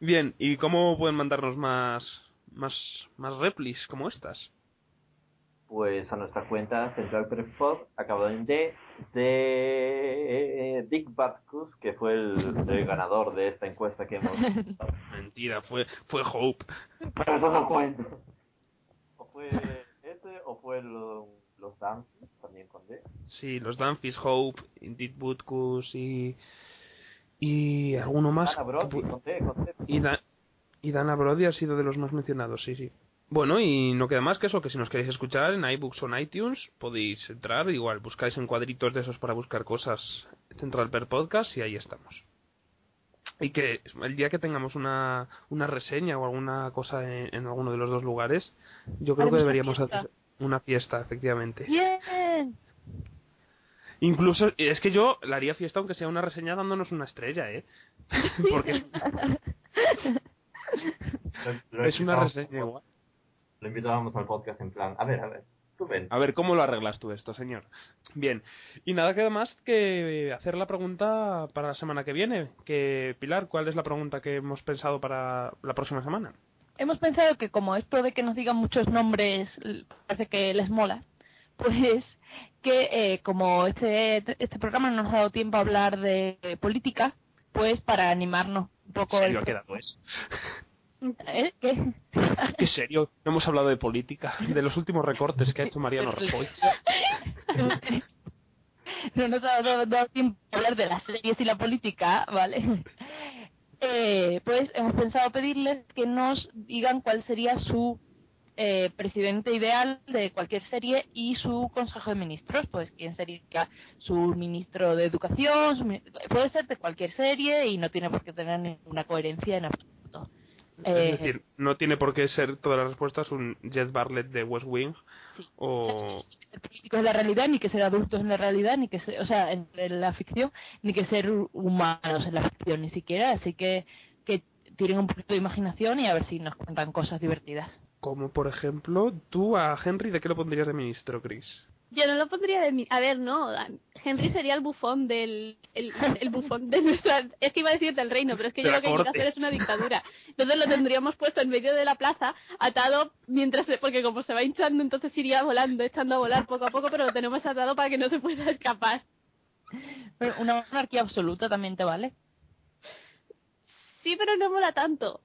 Bien, ¿y cómo pueden mandarnos más más más replis como estas? Pues a nuestra cuenta Central Prefpod, acabado en D, de Bad Goose, que fue el, el ganador de esta encuesta que hemos... Mentira, fue fue Hope. Pero eso no cuenta. O fue este, o fue lo- los Dances, también con D. Sí, los Danfis, Hope, Indeed Butkus y y alguno más. Ana Brody, que y, Da- y Dana Brody ha sido de los más mencionados, sí, sí. Bueno, y no queda más que eso, que si nos queréis escuchar en iBooks o en iTunes, podéis entrar, igual, buscáis en cuadritos de esos para buscar cosas Central Per Podcast y ahí estamos. Y que el día que tengamos una, una reseña o alguna cosa en, en alguno de los dos lugares, yo creo Haremos que deberíamos hacer una fiesta, efectivamente. Bien. Incluso, es que yo le haría fiesta aunque sea una reseña dándonos una estrella, ¿eh? Porque Lo- lo es una reseña igual. Lo invitábamos al podcast en plan, a ver, a ver, tú ven. A ver, ¿cómo lo arreglas tú esto, señor? Bien, y nada queda más que hacer la pregunta para la semana que viene. Que, Pilar, ¿cuál es la pregunta que hemos pensado para la próxima semana? Hemos pensado que como esto de que nos digan muchos nombres parece que les mola, pues que eh, como este, este programa no nos ha dado tiempo a hablar de, eh, política, pues para animarnos un poco... serio el ha quedado eso? ¿Eh? ¿Qué? ¿Qué serio? No hemos hablado de política, de los últimos recortes que ha hecho Mariano Rajoy. no nos ha dado, dado tiempo a hablar de las series y la política, ¿vale? Eh, pues hemos pensado pedirles que nos digan cuál sería su eh, presidente ideal de cualquier serie y su consejo de ministros, pues quién sería su ministro de educación, su puede ser de cualquier serie y no tiene por qué tener ninguna coherencia en absoluto. Eh, Es decir, no tiene por qué ser todas las respuestas un Jet Bartlett de West Wing Sí. o... en la realidad, ni que ser adultos en la realidad, ni que ser, o sea, en, en la ficción, ni que ser humanos en la ficción, ni siquiera. Así que que tienen un poquito de imaginación y a ver si nos cuentan cosas divertidas. Como por ejemplo, tú a Henry, ¿de qué lo pondrías de ministro, Chris? Yo no lo pondría de mi... A ver, no. Henry sería el bufón del... El, el bufón de nuestra... Es que iba a decir del reino, pero es que De yo lo que quiero hacer es una dictadura. Entonces lo tendríamos puesto en medio de la plaza, atado mientras... Porque como se va hinchando, entonces iría volando, echando a volar poco a poco, pero lo tenemos atado para que no se pueda escapar. Pero una monarquía absoluta también te vale. Sí, pero no mola tanto.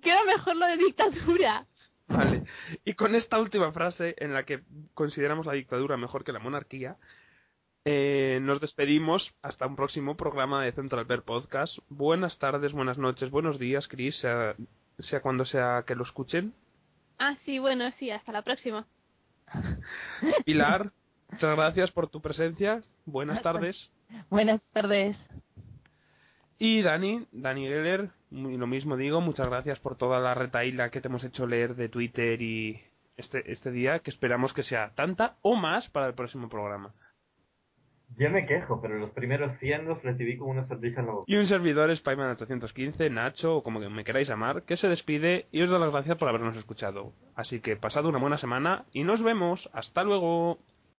Queda mejor lo de dictadura. Vale. Y con esta última frase, en la que consideramos la dictadura mejor que la monarquía, eh, nos despedimos hasta un próximo programa de Central Bear Podcast. Buenas tardes, buenas noches, buenos días, Chris, sea, sea cuando sea que lo escuchen. Ah, sí, bueno, sí, hasta la próxima. Pilar, muchas gracias por tu presencia. Buenas tardes. Buenas tardes. Y Dani, Dani Geller, muy- lo mismo digo, muchas gracias por toda la retaíla que te hemos hecho leer de Twitter y este, este día, que esperamos que sea tanta o más para el próximo programa. Yo me quejo, pero los primeros 100 los recibí con una sonrisa en la boca. Y un servidor Spyman815, Nacho, o como que me queráis llamar, que se despide y os da las gracias por habernos escuchado. Así que pasad una buena semana y nos vemos. Hasta luego.